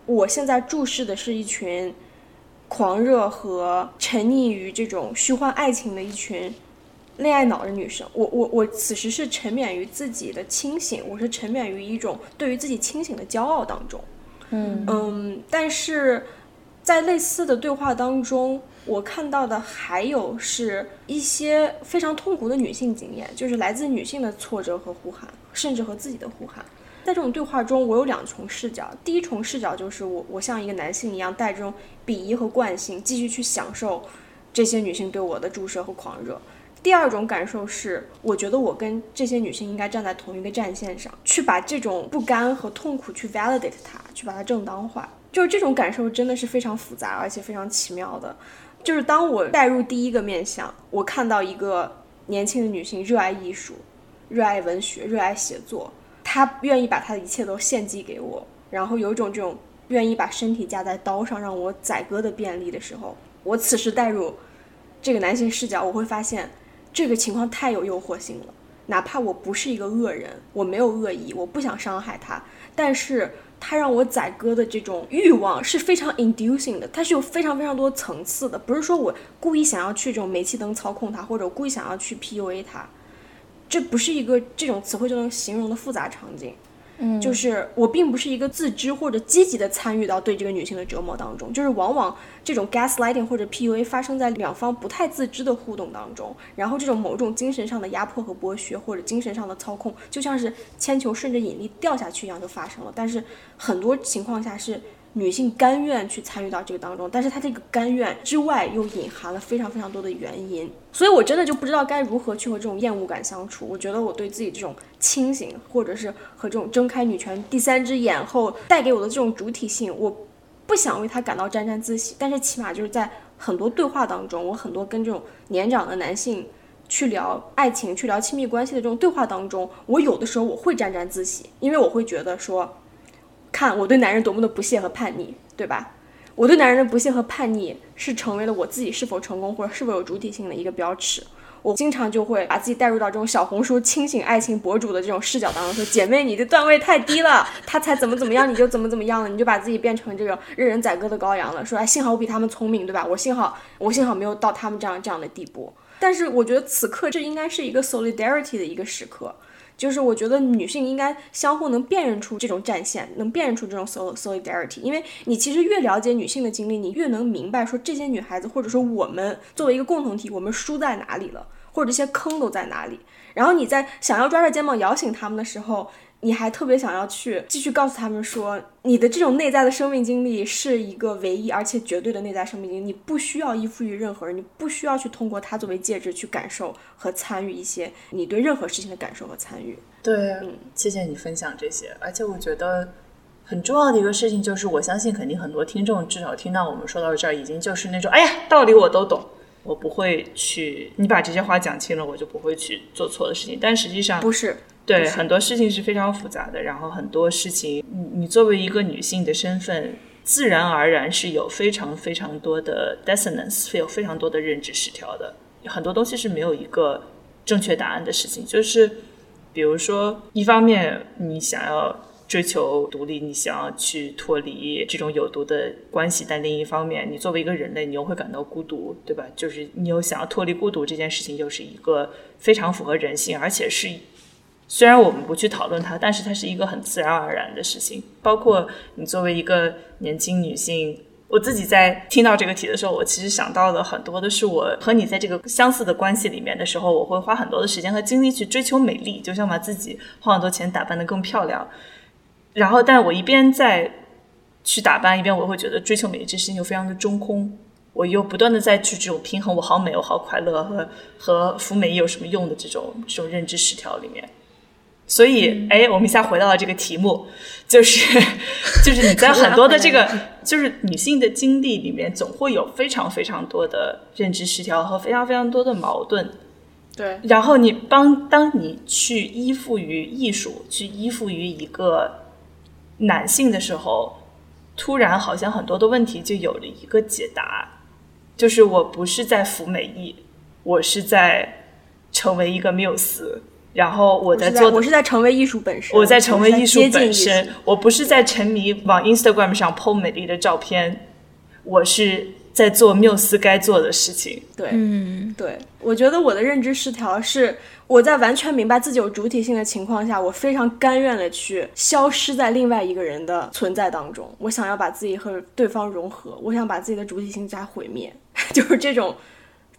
我现在注视的是一群狂热和沉溺于这种虚幻爱情的一群。恋爱脑的女生，我我我此时是沉湎于自己的清醒，我是沉湎于一种对于自己清醒的骄傲当中，嗯嗯，但是在类似的对话当中，我看到的还有是一些非常痛苦的女性经验，就是来自女性的挫折和呼喊，甚至和自己的呼喊。在这种对话中，我有两重视角，第一重视角就是我我像一个男性一样，带这种鄙夷和惯性，继续去享受这些女性对我的注射和狂热。第二种感受是，我觉得我跟这些女性应该站在同一个战线上，去把这种不甘和痛苦去 validate 它，去把它正当化。就是这种感受真的是非常复杂，而且非常奇妙的。就是当我带入第一个面相，我看到一个年轻的女性热爱艺术、热爱文学、热爱写作，她愿意把她的一切都献祭给我，然后有一种这种愿意把身体架在刀上让我宰割的便利的时候，我此时带入这个男性视角，我会发现。这个情况太有诱惑性了，哪怕我不是一个恶人，我没有恶意，我不想伤害他，但是他让我宰割的这种欲望是非常 inducing 的，它是有非常非常多层次的，不是说我故意想要去这种煤气灯操控他，或者故意想要去 PUA 他，这不是一个这种词汇就能形容的复杂场景。就是我并不是一个自知或者积极的参与到对这个女性的折磨当中，就是往往这种 gaslighting 或者 PUA 发生在两方不太自知的互动当中，然后这种某种精神上的压迫和剥削或者精神上的操控，就像是铅球顺着引力掉下去一样就发生了。但是很多情况下是。女性甘愿去参与到这个当中，但是她这个甘愿之外又隐含了非常非常多的原因，所以我真的就不知道该如何去和这种厌恶感相处。我觉得我对自己这种清醒，或者是和这种睁开女权第三只眼后带给我的这种主体性，我不想为他感到沾沾自喜。但是起码就是在很多对话当中，我很多跟这种年长的男性去聊爱情、去聊亲密关系的这种对话当中，我有的时候我会沾沾自喜，因为我会觉得说。看我对男人多么的不屑和叛逆，对吧？我对男人的不屑和叛逆是成为了我自己是否成功或者是否有主体性的一个标尺。我经常就会把自己带入到这种小红书清醒爱情博主的这种视角当中，说姐妹你的段位太低了，他才怎么怎么样你就怎么怎么样了，你就把自己变成这个任人宰割的羔羊了。说哎，幸好我比他们聪明，对吧？我幸好我幸好没有到他们这样这样的地步。但是我觉得此刻这应该是一个 solidarity 的一个时刻。就是我觉得女性应该相互能辨认出这种战线，能辨认出这种 solidarity，因为你其实越了解女性的经历，你越能明白说这些女孩子或者说我们作为一个共同体，我们输在哪里了，或者这些坑都在哪里。然后你在想要抓着肩膀摇醒他们的时候。你还特别想要去继续告诉他们说，你的这种内在的生命经历是一个唯一而且绝对的内在生命经历，你不需要依附于任何人，你不需要去通过它作为介质去感受和参与一些你对任何事情的感受和参与。对，嗯，谢谢你分享这些，而且我觉得很重要的一个事情就是，我相信肯定很多听众至少听到我们说到这儿，已经就是那种，哎呀，道理我都懂，我不会去，你把这些话讲清了，我就不会去做错的事情。但实际上不是。对很多事情是非常复杂的，然后很多事情，你你作为一个女性的身份，自然而然是有非常非常多的 dissonance，有非常多的认知失调的。很多东西是没有一个正确答案的事情，就是比如说，一方面你想要追求独立，你想要去脱离这种有毒的关系，但另一方面，你作为一个人类，你又会感到孤独，对吧？就是你又想要脱离孤独这件事情，又是一个非常符合人性，而且是。虽然我们不去讨论它，但是它是一个很自然而然的事情。包括你作为一个年轻女性，我自己在听到这个题的时候，我其实想到的很多的是我和你在这个相似的关系里面的时候，我会花很多的时间和精力去追求美丽，就想把自己花很多钱打扮得更漂亮。然后，但我一边在去打扮，一边我会觉得追求美丽这事情又非常的中空。我又不断的在去这种平衡，我好美，我好快乐，和和服美有什么用的这种这种认知失调里面。所以，哎，我们一下回到了这个题目，就是，就是你在 很多的这个，就是女性的经历里面，总会有非常非常多的认知失调和非常非常多的矛盾。对。然后你帮，当你去依附于艺术，去依附于一个男性的时候，突然好像很多的问题就有了一个解答，就是我不是在服美役，我是在成为一个缪斯。然后我在做，我是在成为艺术本身，我在成为艺术本身，我不是在沉迷往 Instagram 上 po 美丽的照片，我是在做缪斯该做的事情。对，嗯，对，我觉得我的认知失调是我在完全明白自己有主体性的情况下，我非常甘愿的去消失在另外一个人的存在当中，我想要把自己和对方融合，我想把自己的主体性加毁灭，就是这种。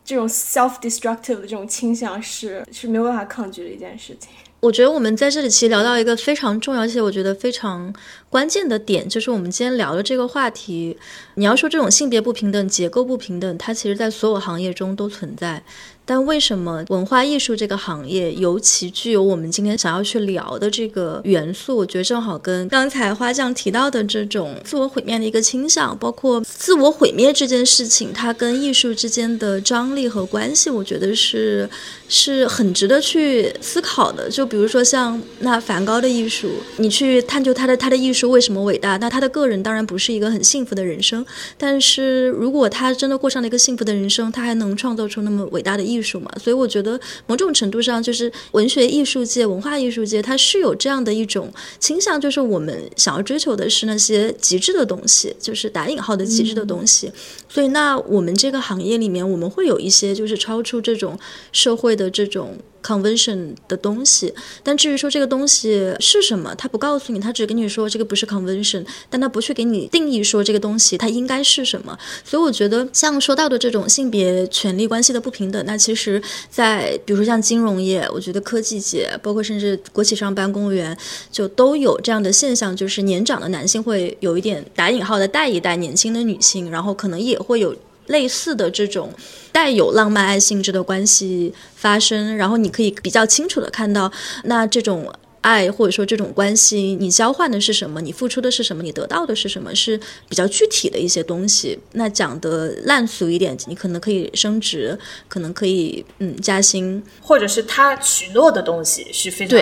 这种 self-destructive 的这种倾向是是没有办法抗拒的一件事情。我觉得我们在这里其实聊到一个非常重要，而且我觉得非常关键的点，就是我们今天聊的这个话题。你要说这种性别不平等、结构不平等，它其实在所有行业中都存在。但为什么文化艺术这个行业尤其具有我们今天想要去聊的这个元素？我觉得正好跟刚才花匠提到的这种自我毁灭的一个倾向，包括自我毁灭这件事情，它跟艺术之间的张力和关系，我觉得是是很值得去思考的。就比如说像那梵高的艺术，你去探究他的他的艺术为什么伟大？那他的个人当然不是一个很幸福的人生，但是如果他真的过上了一个幸福的人生，他还能创造出那么伟大的艺。艺术嘛，所以我觉得某种程度上，就是文学艺术界、文化艺术界，它是有这样的一种倾向，就是我们想要追求的是那些极致的东西，就是打引号的极致的东西。所以，那我们这个行业里面，我们会有一些就是超出这种社会的这种。Convention 的东西，但至于说这个东西是什么，他不告诉你，他只跟你说这个不是 convention，但他不去给你定义说这个东西它应该是什么。所以我觉得像说到的这种性别权利关系的不平等，那其实，在比如说像金融业，我觉得科技界，包括甚至国企上班公务员，就都有这样的现象，就是年长的男性会有一点打引号的带一带年轻的女性，然后可能也会有。类似的这种带有浪漫爱性质的关系发生，然后你可以比较清楚的看到，那这种爱或者说这种关系，你交换的是什么？你付出的是什么？你得到的是什么？是比较具体的一些东西。那讲的烂俗一点，你可能可以升职，可能可以嗯加薪，或者是他许诺的东西是非常。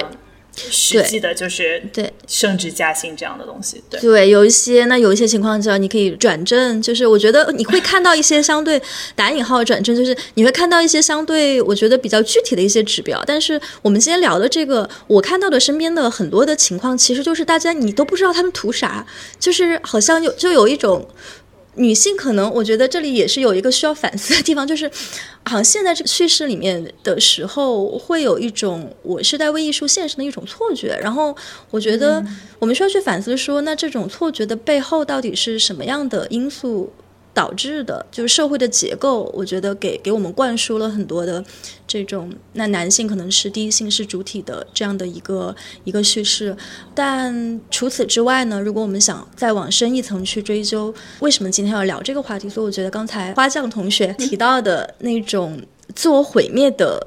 实际的就是对升职加薪这样的东西。对，对，有一些那有一些情况下，你可以转正，就是我觉得你会看到一些相对打引号转正，就是你会看到一些相对我觉得比较具体的一些指标。但是我们今天聊的这个，我看到的身边的很多的情况，其实就是大家你都不知道他们图啥，就是好像有就有一种。女性可能，我觉得这里也是有一个需要反思的地方，就是 好像现在这个叙事里面的时候，会有一种我是在为艺术献身的一种错觉。然后我觉得我们需要去反思说，那这种错觉的背后到底是什么样的因素？导致的就是社会的结构，我觉得给给我们灌输了很多的这种，那男性可能是第一性是主体的这样的一个一个叙事。但除此之外呢，如果我们想再往深一层去追究，为什么今天要聊这个话题？所以我觉得刚才花匠同学提到的那种自我毁灭的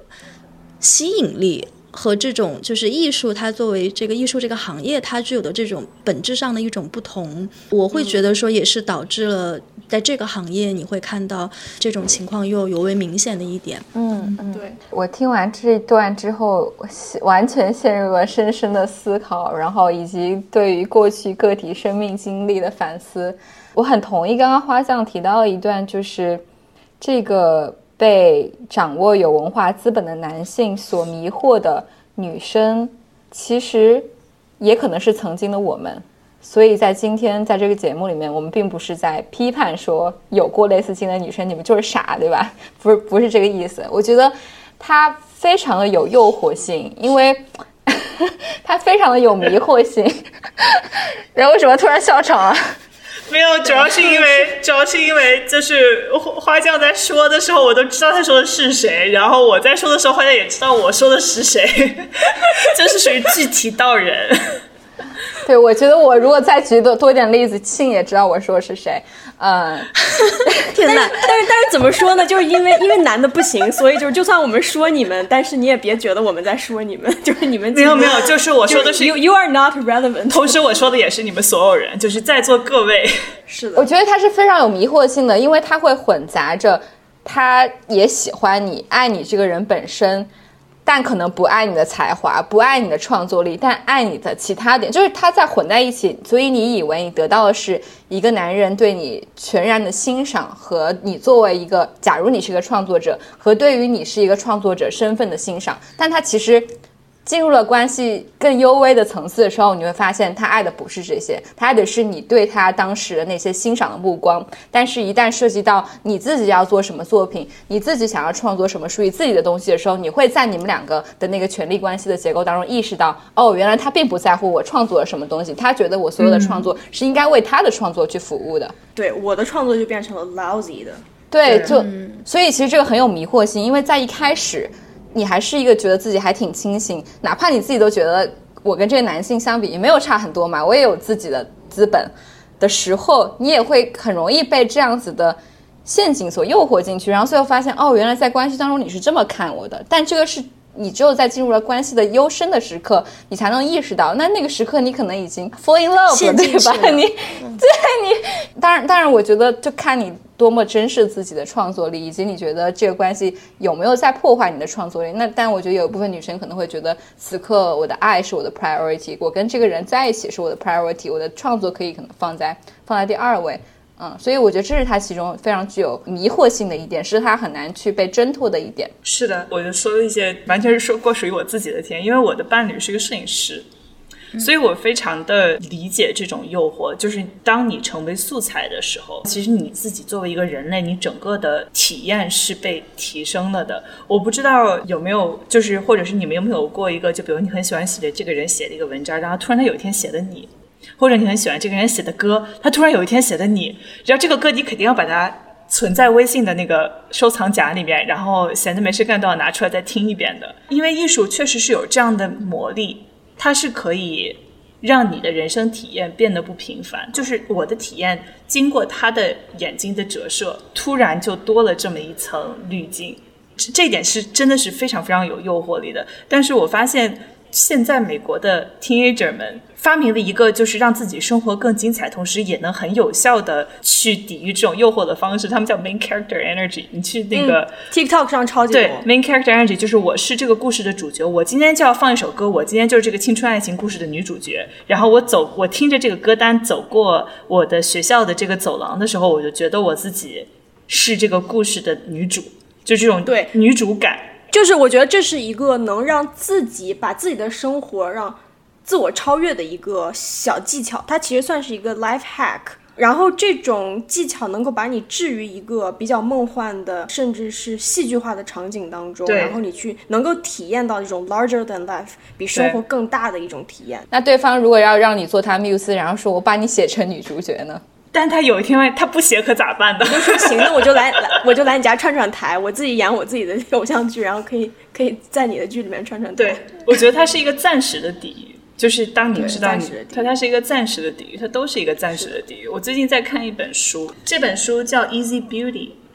吸引力。和这种就是艺术，它作为这个艺术这个行业，它具有的这种本质上的一种不同，我会觉得说也是导致了在这个行业你会看到这种情况又尤为明显的一点。嗯嗯，对我听完这段之后，完全陷入了深深的思考，然后以及对于过去个体生命经历的反思。我很同意刚刚花匠提到一段，就是这个。被掌握有文化资本的男性所迷惑的女生，其实也可能是曾经的我们。所以在今天在这个节目里面，我们并不是在批判说有过类似经历的女生你们就是傻，对吧？不是，不是这个意思。我觉得它非常的有诱惑性，因为 它非常的有迷惑性。然后为什么突然笑场啊？没有，主要是因为主要是因为就是花匠在说的时候，我都知道他说的是谁，然后我在说的时候，花匠也知道我说的是谁，就是属于具体到人。对，我觉得我如果再举多多一点例子，庆也知道我说的是谁。嗯，天哪！但是但是怎么说呢？就是因为因为男的不行，所以就是就算我们说你们，但是你也别觉得我们在说你们，就是你们没有没有，就是我说的是 you you are not relevant。同时我说的也是你们所有人，就是在座各位。是的，我觉得他是非常有迷惑性的，因为他会混杂着，他也喜欢你，爱你这个人本身。但可能不爱你的才华，不爱你的创作力，但爱你的其他点，就是他在混在一起，所以你以为你得到的是一个男人对你全然的欣赏，和你作为一个，假如你是个创作者，和对于你是一个创作者身份的欣赏，但他其实。进入了关系更幽微的层次的时候，你会发现他爱的不是这些，他爱的是你对他当时的那些欣赏的目光。但是，一旦涉及到你自己要做什么作品，你自己想要创作什么属于自己的东西的时候，你会在你们两个的那个权力关系的结构当中意识到，哦，原来他并不在乎我创作了什么东西，他觉得我所有的创作是应该为他的创作去服务的。对，我的创作就变成了 lousy 的。对，就所以其实这个很有迷惑性，因为在一开始。你还是一个觉得自己还挺清醒，哪怕你自己都觉得我跟这个男性相比也没有差很多嘛，我也有自己的资本的时候，你也会很容易被这样子的陷阱所诱惑进去，然后最后发现哦，原来在关系当中你是这么看我的，但这个是。你只有在进入了关系的幽深的时刻，你才能意识到，那那个时刻你可能已经 fall in love 了，对吧？你，对你，当然，当然，我觉得就看你多么珍视自己的创作力，以及你觉得这个关系有没有在破坏你的创作力。那，但我觉得有一部分女生可能会觉得，此刻我的爱是我的 priority，我跟这个人在一起是我的 priority，我的创作可以可能放在放在第二位。嗯，所以我觉得这是它其中非常具有迷惑性的一点，是它很难去被挣脱的一点。是的，我就说了一些，完全是说过属于我自己的体验，因为我的伴侣是一个摄影师，所以我非常的理解这种诱惑。就是当你成为素材的时候，其实你自己作为一个人类，你整个的体验是被提升了的。我不知道有没有，就是或者是你们有没有过一个，就比如你很喜欢写的这个人写的一个文章，然后突然他有一天写的你。或者你很喜欢这个人写的歌，他突然有一天写的你，然后这个歌你肯定要把它存在微信的那个收藏夹里面，然后闲着没事干都要拿出来再听一遍的。因为艺术确实是有这样的魔力，它是可以让你的人生体验变得不平凡。就是我的体验经过他的眼睛的折射，突然就多了这么一层滤镜，这这点是真的是非常非常有诱惑力的。但是我发现。现在美国的 teenager 们发明了一个就是让自己生活更精彩，同时也能很有效的去抵御这种诱惑的方式，他们叫 main character energy。你去那个、TikTok 上超级多对 main character energy，就是我是这个故事的主角，我今天就要放一首歌，我今天就是这个青春爱情故事的女主角。然后我走，我听着这个歌单走过我的学校的这个走廊的时候，我就觉得我自己是这个故事的女主，就这种对女主感。就是我觉得这是一个能让自己把自己的生活让自我超越的一个小技巧，它其实算是一个 life hack。然后这种技巧能够把你置于一个比较梦幻的，甚至是戏剧化的场景当中，然后你去能够体验到一种 larger than life 比生活更大的一种体验。那对方如果要让你做他缪斯，然后说我把你写成女主角呢？但他有一天他不写可咋办呢？说行，那我就来来，我就来你家串串台，我自己演我自己的偶像剧，然后可以可以在你的剧里面串串台。对，我觉得它是一个暂时的抵御，就是当你知道你它它是一个暂时的抵御，它都是一个暂时的抵御。我最近在看一本书，这本书叫《Easy Beauty》，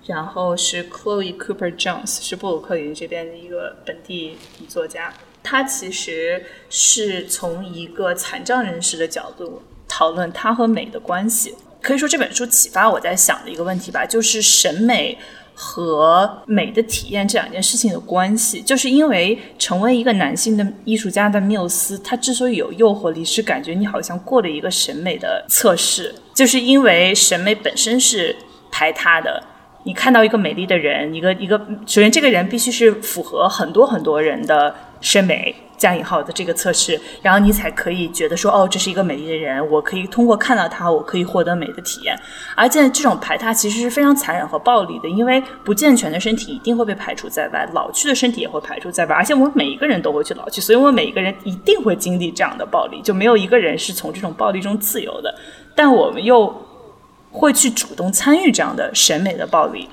然后是 Chloe Cooper Jones，是布鲁克林这边的一个本地女作家。她其实是从一个残障人士的角度讨论她和美的关系。可以说这本书启发我在想的一个问题吧，就是审美和美的体验这两件事情的关系，就是因为成为一个男性的艺术家的缪斯，他之所以有诱惑力，是感觉你好像过了一个审美的测试，就是因为审美本身是排他的。你看到一个美丽的人，一个一个，首先这个人必须是符合很多很多人的审美加引号的这个测试，然后你才可以觉得说，哦，这是一个美丽的人，我可以通过看到他，我可以获得美的体验。而且这种排他其实是非常残忍和暴力的，因为不健全的身体一定会被排除在外，老去的身体也会排除在外，而且我们每一个人都会去老去，所以我们每一个人一定会经历这样的暴力，就没有一个人是从这种暴力中自由的。但我们又会去主动参与这样的审美的暴力。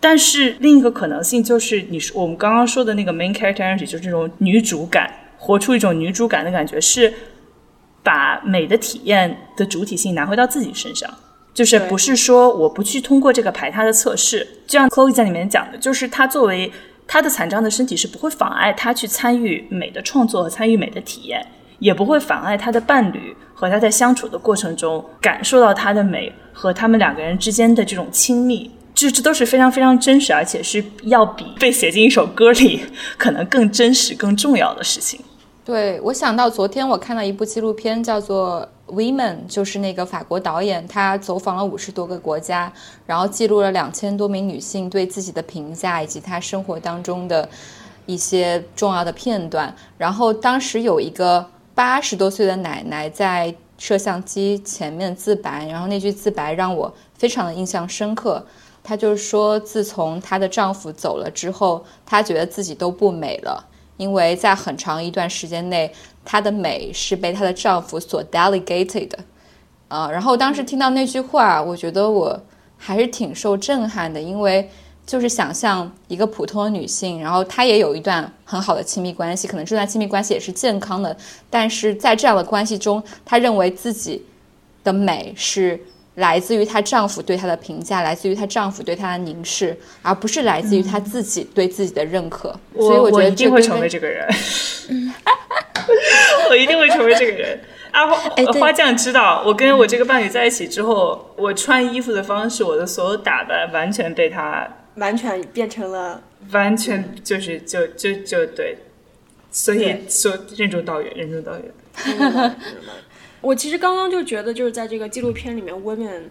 但是另一个可能性就是，你说我们刚刚说的那个 main character energy，就是这种女主感，活出一种女主感的感觉，是把美的体验的主体性拿回到自己身上。就是不是说我不去通过这个排他的测试，就像 Chloe 在里面讲的，就是她作为她的残障的身体是不会妨碍她去参与美的创作和参与美的体验，也不会妨碍她的伴侣和他在相处的过程中感受到他的美和他们两个人之间的这种亲密。这这都是非常非常真实，而且是要比被写进一首歌里 可能更真实、更重要的事情。对我想到昨天我看到一部纪录片，叫做《Women》，就是那个法国导演，他走访了五十多个国家，然后记录了两千多名女性对自己的评价，以及她生活当中的一些重要的片段。然后当时有一个八十多岁的奶奶在摄像机前面自白，然后那句自白让我非常的印象深刻。她就是说，自从她的丈夫走了之后，她觉得自己都不美了。因为在很长一段时间内，她的美是被她的丈夫所 delegated 的，啊、然后当时听到那句话，我觉得我还是挺受震撼的，因为就是想象一个普通的女性，然后她也有一段很好的亲密关系，可能这段亲密关系也是健康的，但是在这样的关系中，她认为自己的美是来自于她丈夫对她的评价，来自于她丈夫对她的凝视，而不是来自于她自己对自己的认可。所以我觉得一定会成为这个人，我一定会成为这个人。啊，花花酱知道，我跟我这个伴侣在一起之后，我穿衣服的方式，我的所有打扮，完全被他，完全变成了完全就是就就就对，所以说任重道远，任重道远。我其实刚刚就觉得，就是在这个纪录片里面，women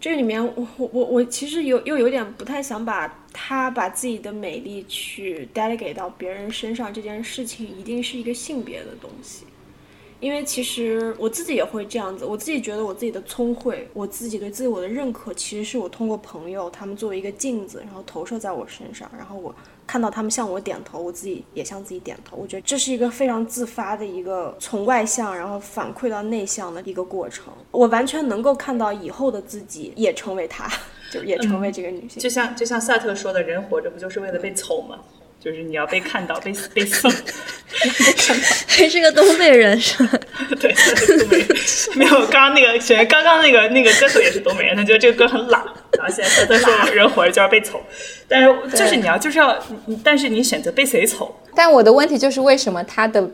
这里面，我我我我其实有又有点不太想把她把自己的美丽去 delegate 到别人身上这件事情，一定是一个性别的东西。因为其实我自己也会这样子，我自己觉得我自己的聪慧，我自己对自我的认可，其实是我通过朋友他们作为一个镜子，然后投射在我身上，然后我看到他们向我点头，我自己也向自己点头。我觉得这是一个非常自发的一个从外向然后反馈到内向的一个过程。我完全能够看到以后的自己也成为她，就也成为这个女性。就像就像萨特说的，人活着不就是为了被丑吗？就是你要被看到，被 被信。还是个东北人是吧？对，东北人。没有，刚刚那个，首先刚刚那个那个歌手也是东北人，他觉得这个歌很懒。然后现在他说人活着就要被丑，但是就是你要就是要，但是你选择被谁丑？但我的问题就是，为什么她的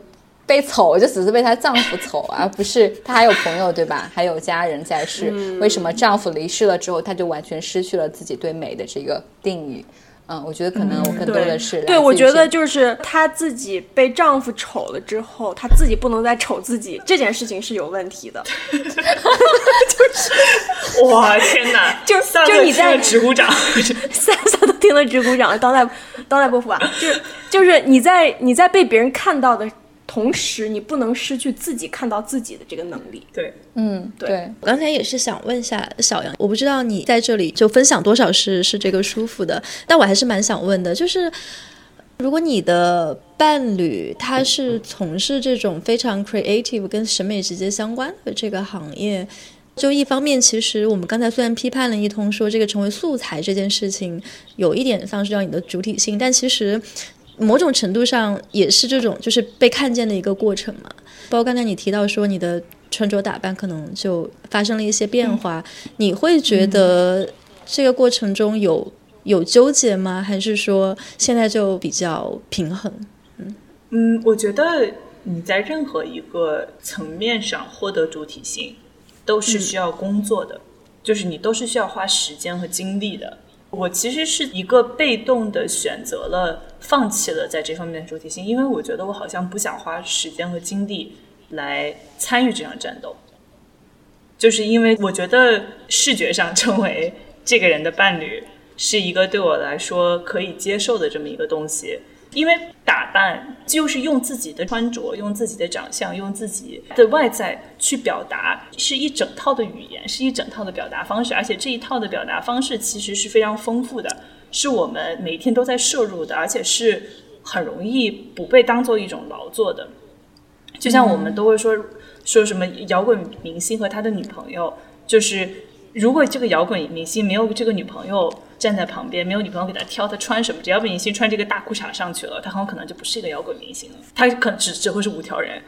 被丑就只是被她丈夫丑，而不是她还有朋友对吧？还有家人在世。为什么丈夫离世了之后，她就完全失去了自己对美的这个定义？嗯，我觉得可能我更多的是对，我觉得就是她自己被丈夫丑了之后，她自己不能再丑自己，这件事情是有问题的。就 是哇天哪，就就你在直鼓掌，三三都听了直鼓掌，当代当代波伏娃，就是就是你在你在被别人看到的。同时，你不能失去自己看到自己的这个能力。对，嗯，对。我刚才也是想问一下小杨，我不知道你在这里就分享多少是是这个舒服的，但我还是蛮想问的，就是如果你的伴侣他是从事这种非常 creative 跟审美直接相关的这个行业，就一方面，其实我们刚才虽然批判了一通，说这个成为素材这件事情有一点丧失掉你的主体性，但其实。某种程度上也是这种，就是被看见的一个过程嘛。包括刚才你提到说，你的穿着打扮可能就发生了一些变化，你会觉得这个过程中有有纠结吗？还是说现在就比较平衡？嗯嗯，我觉得你在任何一个层面上获得主体性，都是需要工作的，就是你都是需要花时间和精力的。我其实是一个被动的选择了放弃了在这方面的主体性，因为我觉得我好像不想花时间和精力来参与这场战斗，就是因为我觉得视觉上成为这个人的伴侣是一个对我来说可以接受的这么一个东西。因为打扮就是用自己的穿着、用自己的长相、用自己的外在去表达，是一整套的语言，是一整套的表达方式。而且这一套的表达方式其实是非常丰富的，是我们每天都在摄入的，而且是很容易不被当做一种劳作的。就像我们都会说说什么摇滚明星和他的女朋友，就是如果这个摇滚明星没有这个女朋友。站在旁边，没有女朋友给他挑，他穿什么？只要明星穿这个大裤衩上去了，他很有可能就不是一个摇滚明星了。他可能只只会是五条人，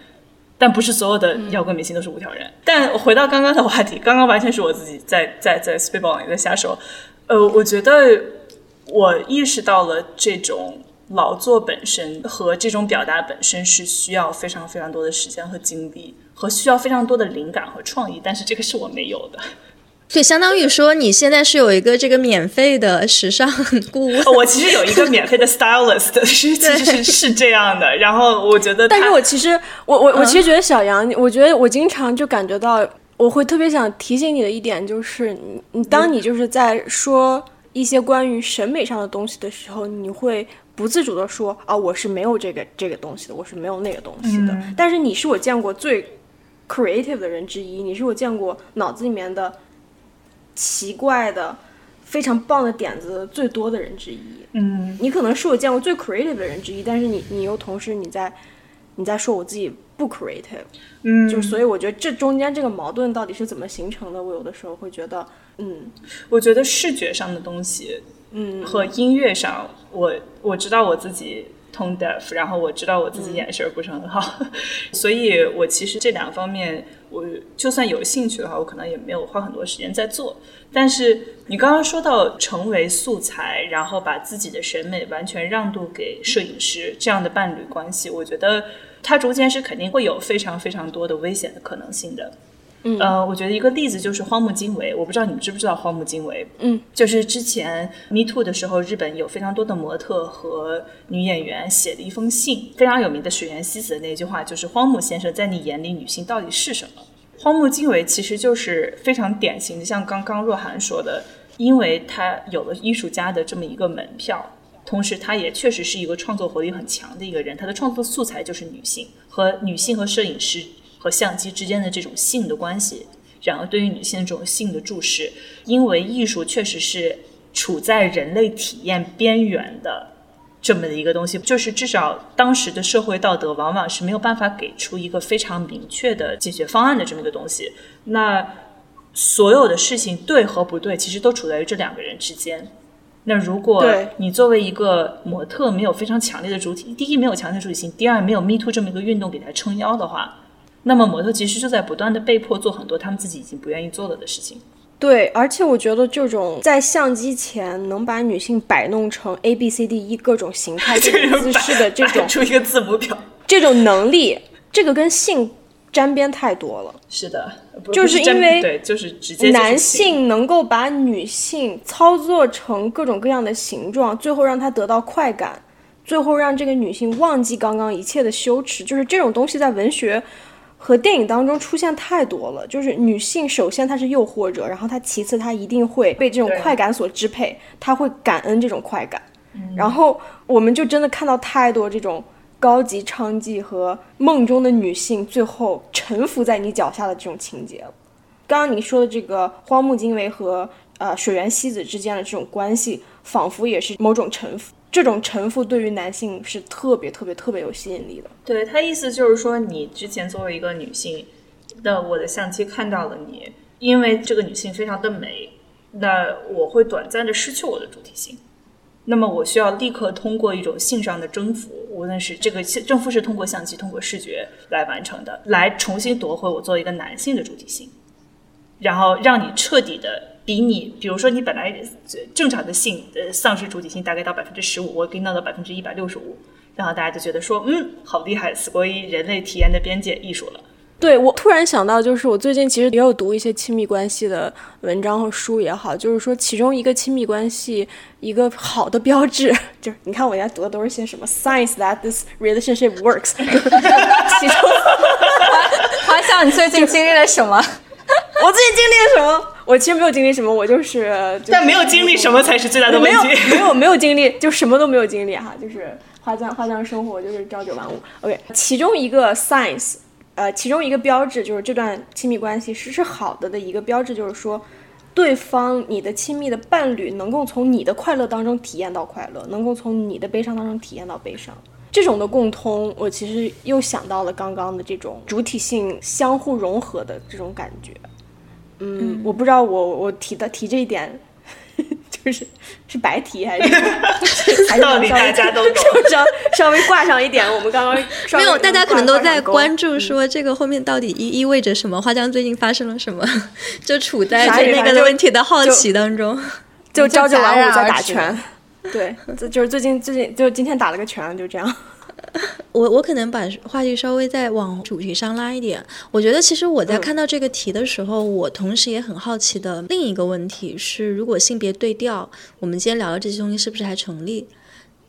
但不是所有的摇滚明星都是五条人。但回到刚刚的话题，刚刚完全是我自己在在在 spitballing 在瞎说。呃，我觉得我意识到了这种劳作本身和这种表达本身是需要非常非常多的时间和精力，和需要非常多的灵感和创意，但是这个是我没有的。所以相当于说，你现在是有一个这个免费的时尚顾问。我其实有一个免费的 stylist，是其实是是这样的。然后我觉得，但是我其实我我我其实觉得小杨，我觉得我经常就感觉到，我会特别想提醒你的一点就是，你你当你就是在说一些关于审美上的东西的时候，你会不自主的说啊，我是没有这个这个东西的，我是没有那个东西的。但是你是我见过最 creative 的人之一，你是我见过脑子里面的。奇怪的、非常棒的点子最多的人之一。嗯，你可能是我见过最 creative 的人之一，但是你你又同时你在你在说我自己不 creative。嗯，就所以我觉得这中间这个矛盾到底是怎么形成的？我有的时候会觉得，嗯，我觉得视觉上的东西，嗯，和音乐上，我我知道我自己。tone deaf，然后我知道我自己眼神不是很好，所以我其实这两方面，我就算有兴趣的话，我可能也没有花很多时间在做。但是你刚刚说到成为素材，然后把自己的审美完全让渡给摄影师这样的伴侣关系，我觉得它中间是肯定会有非常非常多的危险的可能性的。嗯呃，我觉得一个例子就是荒木经惟，我不知道你们知不知道荒木经惟。嗯，就是之前 Me Too 的时候，日本有非常多的模特和女演员写了一封信，非常有名的水原希子的那句话就是“荒木先生，在你眼里，女性到底是什么？”荒木经惟其实就是非常典型的，像刚刚若涵说的，因为他有了艺术家的这么一个门票，同时他也确实是一个创作活力很强的一个人，他的创作素材就是女性和女性和摄影师。和相机之间的这种性的关系，然后对于女性这种性的注视，因为艺术确实是处在人类体验边缘的这么的一个东西，就是至少当时的社会道德往往是没有办法给出一个非常明确的解决方案的这么一个东西。那所有的事情对和不对，其实都处在于这两个人之间。那如果你作为一个模特没有非常强烈的主体，第一没有强烈的主体性，第二没有 Me Too 这么一个运动给他撑腰的话。那么模特其实就在不断的被迫做很多他们自己已经不愿意做了的事情。对，而且我觉得这种在相机前能把女性摆弄成 A B C D E 各种形态、这种姿势的这种出一个字母表，这种能力这个跟性沾边太多了。是的，不就是因为对，就是直接男性性能够把女性操作成各种各样的形状，最后让她得到快感，最后让这个女性忘记刚刚一切的羞耻，就是这种东西在文学和电影当中出现太多了。就是女性首先她是诱惑者，然后她其次她一定会被这种快感所支配，她会感恩这种快感。然后我们就真的看到太多这种高级娼妓和梦中的女性最后臣服在你脚下的这种情节。刚刚你说的这个荒木经惟和呃水原希子之间的这种关系，仿佛也是某种臣服。这种臣服对于男性是特别特别特别有吸引力的。对他意思就是说，你之前作为一个女性的我的相机看到了你，因为这个女性非常的美，那我会短暂的失去我的主体性。那么我需要立刻通过一种性上的征服，无论是这个征服是通过相机、通过视觉来完成的，来重新夺回我作为一个男性的主体性，然后让你彻底的比你，比如说你本来正常的性呃丧失主体性大概到百分之十五，我给你弄到百分之一百六十五，然后大家就觉得说，嗯，好厉害，死过一人类体验的边界艺术了。对我突然想到，就是我最近其实也有读一些亲密关系的文章和书也好，就是说其中一个亲密关系一个好的标志，就是你看我现在读的都是些什么 science that this relationship works，其中 花香，你最近经历了什么？我最近经历了什么？我其实没有经历什么，我就是，就是但没有经历什么才是最大的问没有题。没有没有经历，就什么都没有经历哈，就是花匠花匠生活就是朝九晚五。OK，其中一个 science，呃，其中一个标志就是这段亲密关系是是好的的一个标志，就是说，对方你的亲密的伴侣能够从你的快乐当中体验到快乐，能够从你的悲伤当中体验到悲伤。这种的共通，我其实又想到了刚刚的这种主体性相互融合的这种感觉。嗯，我不知道我我提的提这一点，就是 是白提还是 还是道理大家都懂稍稍微挂上一点。我们刚刚 没有，大家可能都在关注说这个后面到底意意味着什么，花江最近发生了什么，就处在对那个问题的好奇当中。就朝九晚五在打拳。对，就就是最近最近就今天打了个拳，就这样。我我可能把话题稍微再往主题上拉一点。我觉得其实我在看到这个题的时候，我同时也很好奇的另一个问题是，如果性别对调，我们今天聊的这些东西是不是还成立？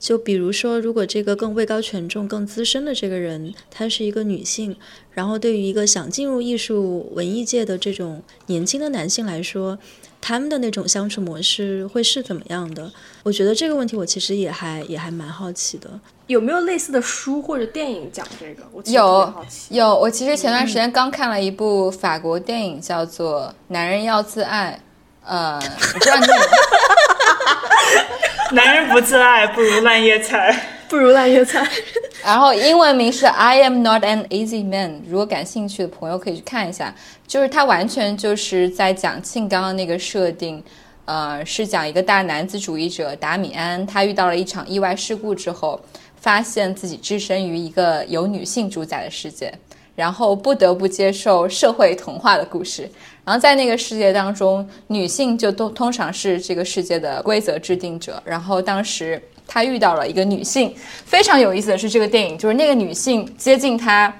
就比如说，如果这个更位高权重、更资深的这个人，她是一个女性，然后对于一个想进入艺术文艺界的这种年轻的男性来说，他们的那种相处模式会是怎么样的？我觉得这个问题我其实也还也还蛮好奇的。有没有类似的书或者电影讲这个？有。有，我其实前段时间刚看了一部法国电影，叫做《男人要自爱》。呃，我不知道你 男人不自爱，不如烂叶菜。不如烂叶菜。然后英文名是 I am not an easy man。如果感兴趣的朋友可以去看一下，就是他完全就是在讲庆刚刚那个设定，呃，是讲一个大男子主义者达米安，他遇到了一场意外事故之后，发现自己置身于一个由女性主宰的世界，然后不得不接受社会同化的故事。然后在那个世界当中，女性就都通常是这个世界的规则制定者。然后当时他遇到了一个女性，非常有意思的是，这个电影就是那个女性接近他，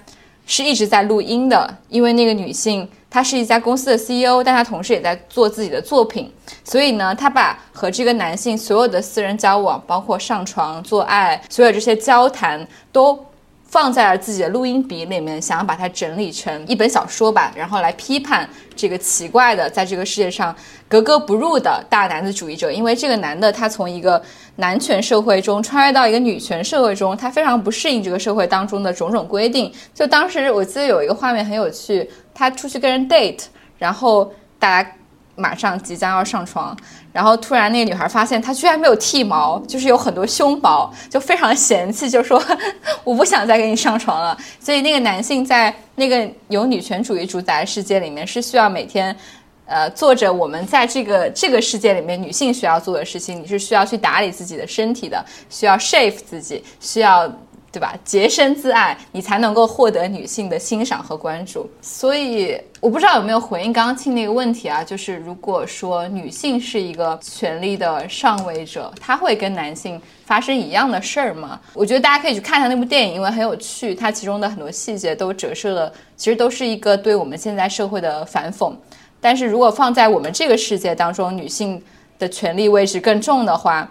是一直在录音的，因为那个女性她是一家公司的 CEO，但她同时也在做自己的作品，所以呢，她把和这个男性所有的私人交往，包括上床、做爱，所有这些交谈都。放在了自己的录音笔里面，想要把它整理成一本小说吧，然后来批判这个奇怪的在这个世界上格格不入的大男子主义者。因为这个男的他从一个男权社会中穿越到一个女权社会中，他非常不适应这个社会当中的种种规定。就当时我记得有一个画面很有趣，他出去跟人 date，然后大 家马上即将要上床，然后突然那个女孩发现她居然没有剃毛，就是有很多胸毛，就非常嫌弃，就说我不想再跟你上床了。所以那个男性在那个由女权主义主宰的世界里面，是需要每天。呃，做着我们在这个这个世界里面女性需要做的事情，你是需要去打理自己的身体的，需要 shave 自己，需要对吧？洁身自爱，你才能够获得女性的欣赏和关注。所以我不知道有没有回应刚刚庆那个问题啊，就是如果说女性是一个权力的上位者，她会跟男性发生一样的事儿吗？我觉得大家可以去看一下那部电影，因为很有趣，它其中的很多细节都折射了，其实都是一个对我们现在社会的反讽。但是如果放在我们这个世界当中，女性的权力位置更重的话。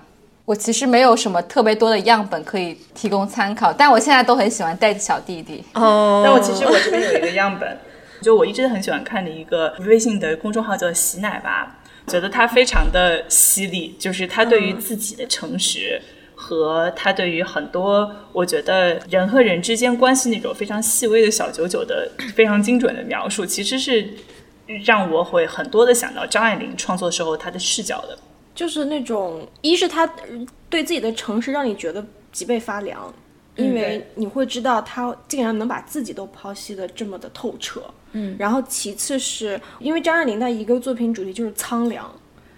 我其实没有什么特别多的样本可以提供参考，但我现在都很喜欢带小弟弟。哦，但我其实我这边有一个样本，就我一直很喜欢看的一个微信的公众号叫“喜奶吧”，觉得他非常的犀利，就是他对于自己的诚实和他对于很多我觉得人和人之间关系那种非常细微的小九九的非常精准的描述，其实是让我会很多的想到张爱玲创作时候她的视角的。就是那种，一是他对自己的诚实让你觉得脊背发凉，因为你会知道他竟然能把自己都剖析的这么的透彻。嗯，然后其次是因为张爱玲的一个作品主题就是苍凉，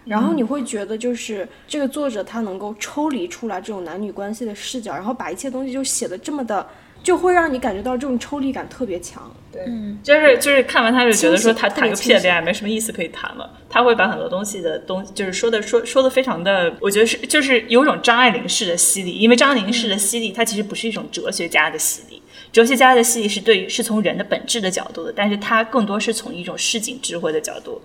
然后你会觉得就是这个作者他能够抽离出来这种男女关系的视角，然后把一切东西就写的这么的。就会让你感觉到这种抽离感特别强，对，就是就是看完他就觉得说他谈个屁的恋爱没什么意思可以谈了，他会把很多东西的东就是说的说说的非常的，我觉得是就是有一种张爱玲式的犀利，因为张爱玲式的犀利，它其实不是一种哲学家的犀利，哲学家的犀利是对是从人的本质的角度的，但是他更多是从一种市井智慧的角度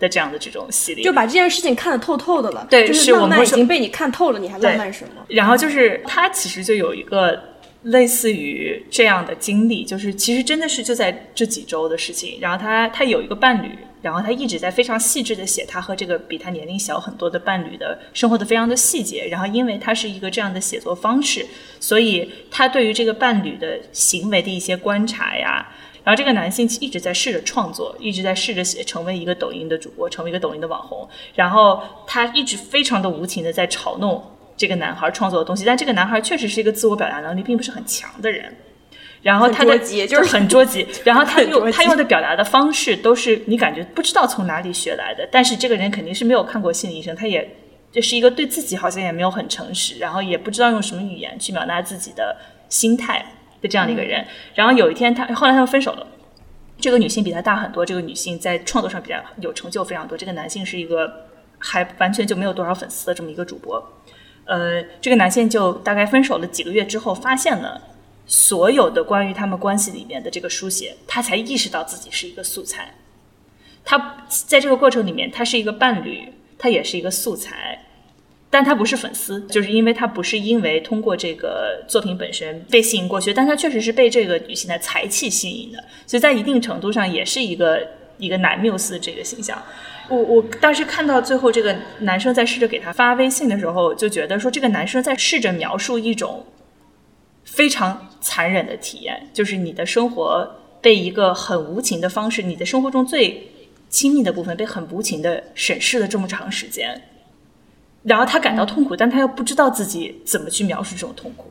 的这样的这种犀利，就把这件事情看得透透的了，对，就是浪漫已经被你看透了，你还浪漫什么？然后就是他其实就有一个。类似于这样的经历，就是其实真的是就在这几周的事情。然后他他有一个伴侣，然后他一直在非常细致的写他和这个比他年龄小很多的伴侣的生活的非常的细节。然后因为他是一个这样的写作方式，所以他对于这个伴侣的行为的一些观察呀，然后这个男性一直在试着创作，一直在试着写成为一个抖音的主播，成为一个抖音的网红。然后他一直非常的无情的在嘲弄。这个男孩创作的东西，但这个男孩确实是一个自我表达能力并不是很强的人，然后他的就是很着急，然后他用他用的表达的方式都是你感觉不知道从哪里学来的，但是这个人肯定是没有看过心理医生，他也就是一个对自己好像也没有很诚实，然后也不知道用什么语言去表达自己的心态的这样的一个人。然后有一天他后来他们分手了，这个女性比他大很多，这个女性在创作上比较有成就非常多，这个男性是一个还完全就没有多少粉丝的这么一个主播。呃，这个男性就大概分手了几个月之后，发现了所有的关于他们关系里面的这个书写，他才意识到自己是一个素材。他在这个过程里面，他是一个伴侣，他也是一个素材，但他不是粉丝，就是因为他不是因为通过这个作品本身被吸引过去，但他确实是被这个女性的才气吸引的，所以在一定程度上也是一个一个男缪斯这个形象。我我当时看到最后这个男生在试着给他发微信的时候，就觉得说这个男生在试着描述一种非常残忍的体验，就是你的生活被一个很无情的方式，你的生活中最亲密的部分被很无情的审视了这么长时间，然后他感到痛苦，但他又不知道自己怎么去描述这种痛苦。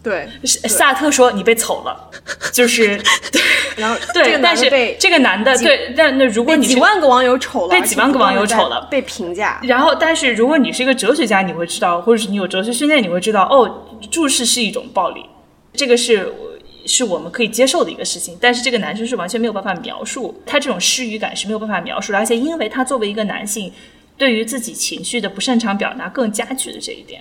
对，萨特说你被丑了，就是 对，然后对，但是这个男的对，但那如果你几万个网友丑了，被几万个网友丑了，被评价。然后，但是如果你是一个哲学家，你会知道，或者是你有哲学训练，你会知道，哦，注视是一种暴力，这个是是我们可以接受的一个事情。但是这个男生是完全没有办法描述，他这种失语感是没有办法描述的，而且因为他作为一个男性，对于自己情绪的不擅长表达，更加剧了这一点。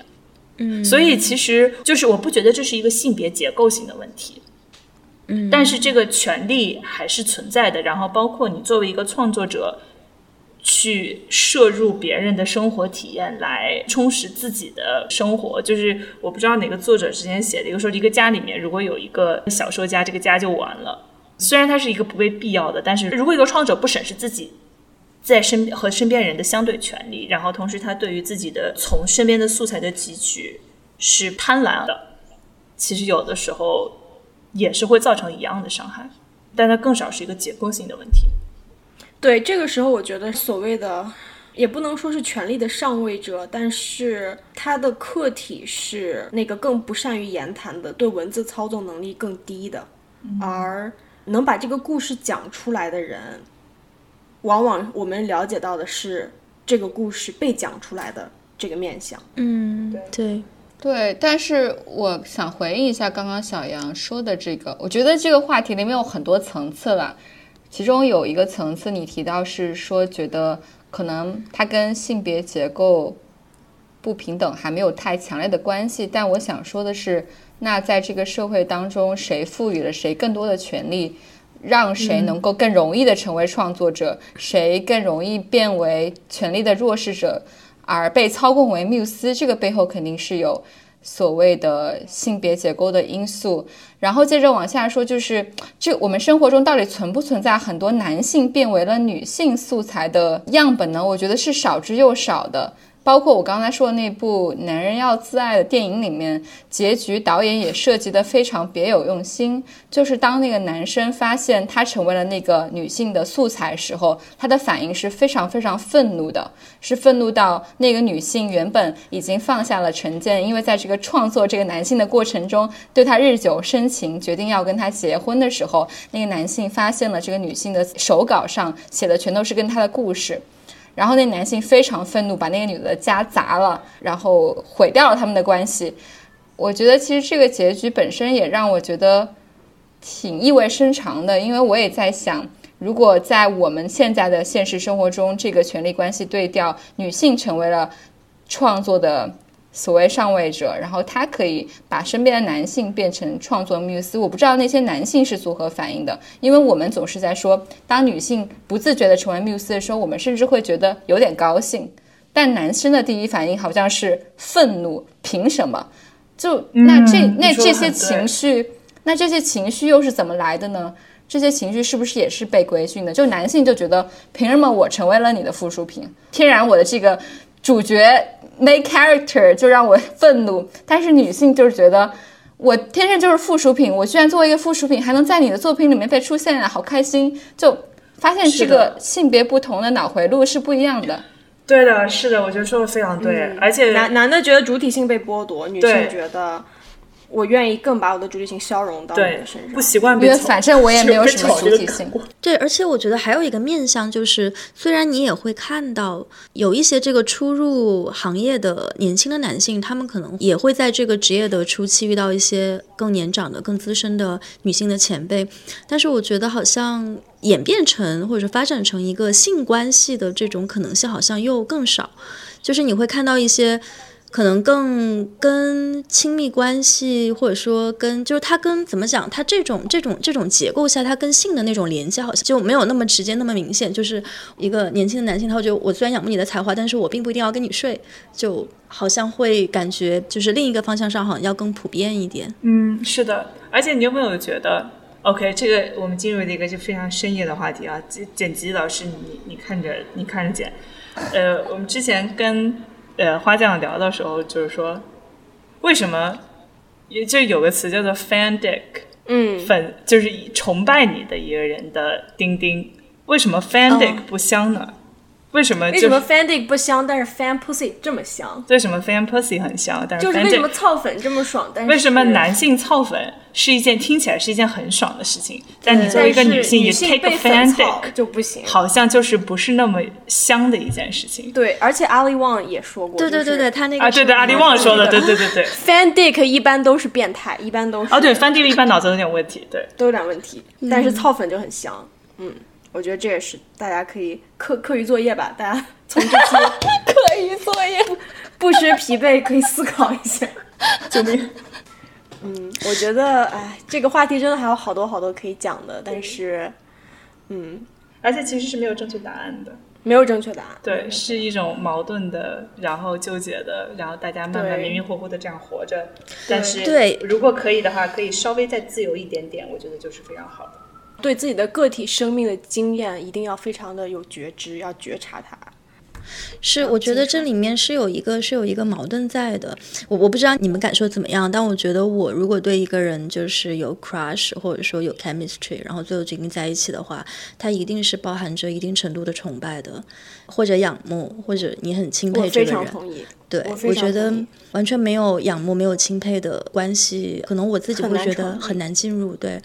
嗯，所以其实就是我不觉得这是一个性别结构性的问题，嗯，但是这个权利还是存在的。然后包括你作为一个创作者，去摄入别人的生活体验来充实自己的生活，就是我不知道哪个作者之前写的一个说，一个家里面如果有一个小说家，这个家就完了。虽然它是一个不被必要的，但是如果一个创作者不审视自己。在身和身边人的相对权利，然后同时他对于自己的从身边的素材的汲取是贪婪的，其实有的时候也是会造成一样的伤害，但它更少是一个结构性的问题。对，这个时候我觉得所谓的也不能说是权力的上位者，但是他的客体是那个更不善于言谈的，对文字操纵能力更低的，而能把这个故事讲出来的人。往往我们了解到的是这个故事被讲出来的这个面相，嗯，对，对，但是我想回应一下刚刚小杨说的这个，我觉得这个话题里面有很多层次了，其中有一个层次你提到是说觉得可能它跟性别结构不平等还没有太强烈的关系，但我想说的是，那在这个社会当中，谁赋予了谁更多的权利，让谁能够更容易的成为创作者，谁更容易变为权力的弱势者？而被操控为缪斯，这个背后肯定是有所谓的性别结构的因素。然后接着往下说，就是这我们生活中到底存不存在很多男性变为了女性素材的样本呢？我觉得是少之又少的。包括我刚才说的那部《男人要自爱》的电影里面，结局导演也设计的非常别有用心。就是当那个男生发现他成为了那个女性的素材时候，他的反应是非常非常愤怒的，是愤怒到那个女性原本已经放下了成见，因为在这个创作这个男性的过程中，对他日久生情，决定要跟他结婚的时候，那个男性发现了这个女性的手稿上写的全都是跟他的故事。然后那男性非常愤怒，把那个女的家砸了，然后毁掉了他们的关系。我觉得其实这个结局本身也让我觉得挺意味深长的，因为我也在想，如果在我们现在的现实生活中，这个权力关系对调，女性成为了创作的。所谓上位者，然后他可以把身边的男性变成创作缪斯。我不知道那些男性是如何反应的，因为我们总是在说，当女性不自觉的成为缪斯的时候，我们甚至会觉得有点高兴。但男生的第一反应好像是愤怒，凭什么？就那这那这些情绪，那这些情绪又是怎么来的呢？这些情绪是不是也是被规训的？就男性就觉得，凭什么我成为了你的附属品？天然我的这个主角。Main character 就让我愤怒，但是女性就是觉得我天生就是附属品，我居然作为一个附属品还能在你的作品里面被出现啊，好开心！就发现这个性别不同的脑回路是不一样的。对的，是的，我觉得说的非常对，而且男男的觉得主体性被剥夺，女性觉得。我愿意更把我的主体性消融到你的身上，不习惯，因为反正我也没有什么主体性。对，而且我觉得还有一个面向，就是虽然你也会看到有一些这个初入行业的年轻的男性，他们可能也会在这个职业的初期遇到一些更年长的、更资深的女性的前辈，但是我觉得好像演变成或者发展成一个性关系的这种可能性好像又更少，就是你会看到一些。可能更跟亲密关系，或者说跟就是他跟怎么讲，他这种这种这种结构下，他跟性的那种连接好像就没有那么直接那么明显。就是一个年轻的男性，他就我虽然仰慕你的才华，但是我并不一定要跟你睡，就好像会感觉就是另一个方向上好像要更普遍一点。嗯，是的。而且你有没有觉得，OK，这个我们进入了一个就非常深夜的话题啊？剪剪辑老师，你你看着你看着剪。呃，我们之前跟。呃，花匠聊的时候就是说，为什么也就有个词叫做 fan dick，嗯，粉就是崇拜你的一个人的钉钉，为什么 fan dick 不香呢？为什么？为什么 fan dick 不香，但是 fan pussy 这么香？为什么 fan pussy 很香，但是就是为什么操粉这么爽？但是为什么男性操粉是一件听起来是一件很爽的事情，但你作为一个女性，女性被 fan dick 就不行，好像就是不是那么香的一件事情。对，而且阿里旺也说过，对对对对，他那个啊，对对，阿里旺说的，对对对对，fan dick 一般都是变态，一般都是哦，对，fan dick 一般脑子有点问题，对，都有点问题，但是操粉就很香，嗯。我觉得这也是大家可以课课余作业吧，大家从这期 课余作业不知疲惫可以思考一下。救命！嗯，我觉得哎，这个话题真的还有好多好多可以讲的，但是，嗯，而且其实是没有正确答案的，没有正确答案。对，是一种矛盾的，然后纠结的，然后大家慢慢迷迷糊糊的这样活着。但是，对，如果可以的话，可以稍微再自由一点点，我觉得就是非常好的。对自己的个体生命的经验，一定要非常的有觉知，要觉察它。是，我觉得这里面是有一个是有一个矛盾在的。我我不知道你们感受怎么样，但我觉得我如果对一个人就是有 crush，或者说有 chemistry，然后最后决定在一起的话，它一定是包含着一定程度的崇拜的，或者仰慕，或者你很钦佩这个人。我非常同意。对，我觉得完全没有仰慕、没有钦佩的关系，可能我自己会觉得很难进入。对。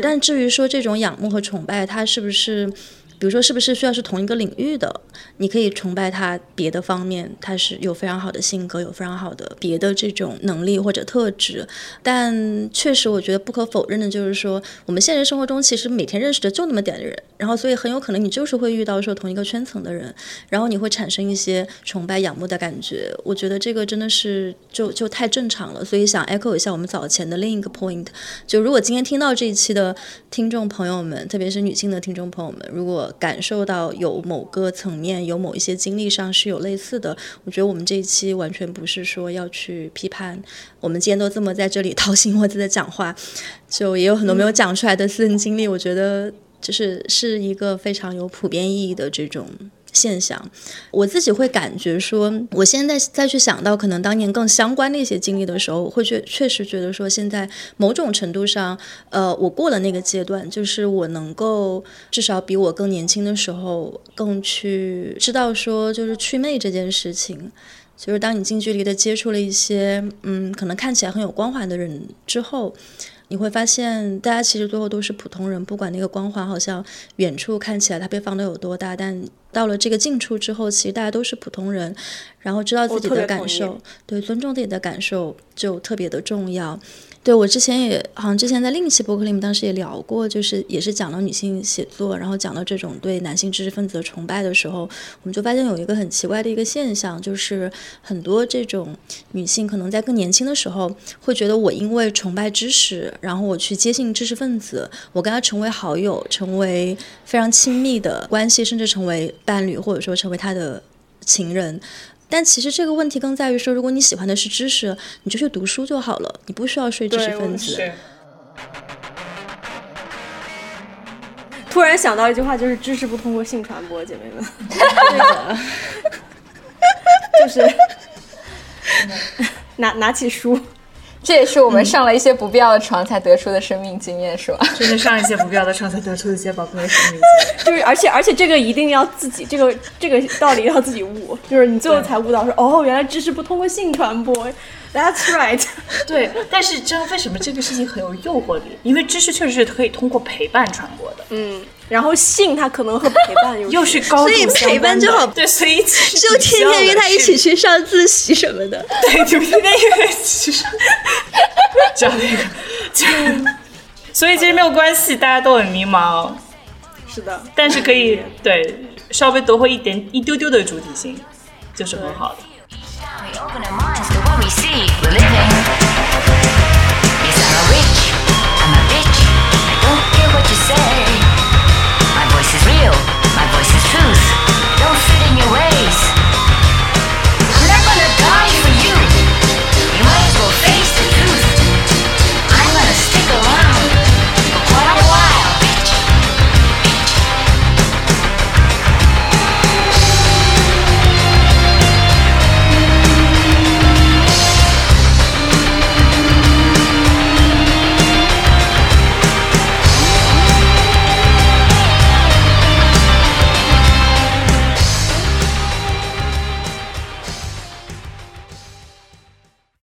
但至于说这种仰慕和崇拜，他是不是比如说是不是需要是同一个领域的，你可以崇拜他别的方面，他是有非常好的性格，有非常好的别的这种能力或者特质。但确实，我觉得不可否认的就是说，我们现实生活中其实每天认识的就那么点的人，然后所以很有可能你就是会遇到说同一个圈层的人，然后你会产生一些崇拜、仰慕的感觉。我觉得这个真的是就就太正常了。所以想 echo 一下我们早前的另一个 point，就如果今天听到这一期的听众朋友们，特别是女性的听众朋友们，如果感受到有某个层面、有某一些经历上是有类似的，我觉得我们这一期完全不是说要去批判。我们今天都这么在这里掏心窝子的讲话，就也有很多没有讲出来的私人经历。我觉得就是是一个非常有普遍意义的这种现象。我自己会感觉说，我现在再去想到可能当年更相关的一些经历的时候，我会觉确实觉得说，现在某种程度上，呃，我过了那个阶段，就是我能够至少比我更年轻的时候更去知道说，就是祛魅这件事情。就是当你近距离的接触了一些，嗯，可能看起来很有光环的人之后，你会发现，大家其实最后都是普通人。不管那个光环好像远处看起来它被放的有多大，但到了这个近处之后，其实大家都是普通人。然后知道自己的感受，对，尊重自己的感受就特别的重要。对我之前也好像之前在另一期博客里面，当时也聊过，就是也是讲到女性写作，然后讲到这种对男性知识分子的崇拜的时候，我们就发现有一个很奇怪的一个现象，就是很多这种女性可能在更年轻的时候，会觉得我因为崇拜知识，然后我去接近知识分子，我跟他成为好友，成为非常亲密的关系，甚至成为伴侣，或者说成为他的情人。但其实这个问题更在于说，如果你喜欢的是知识，你就去读书就好了，你不需要睡知识分子。突然想到一句话，就是知识不通过性传播，姐妹们。对的，就是 拿拿起书。这也是我们上了一些不必要的床才得出的生命经验，是吧？真的上一些不必要的床才得出的一些宝贵的生命经验。就是，而且而且这个一定要自己，这个这个道理要自己悟，就是你最后才悟到说，哦，原来知识不通过性传播。That's right。对，但是知道为什么这个事情很有诱惑力？因为知识确实是可以通过陪伴传播的。嗯，然后性他可能和陪伴有 关系，所以陪伴就好，对，所以就天天约他一起去上自习什么的，对，就天天约他一起去上，就那个，就，所以其实没有关系，大家都很迷茫，是的，但是可以对，稍微夺回一点，一丢丢的主体性就是很好的。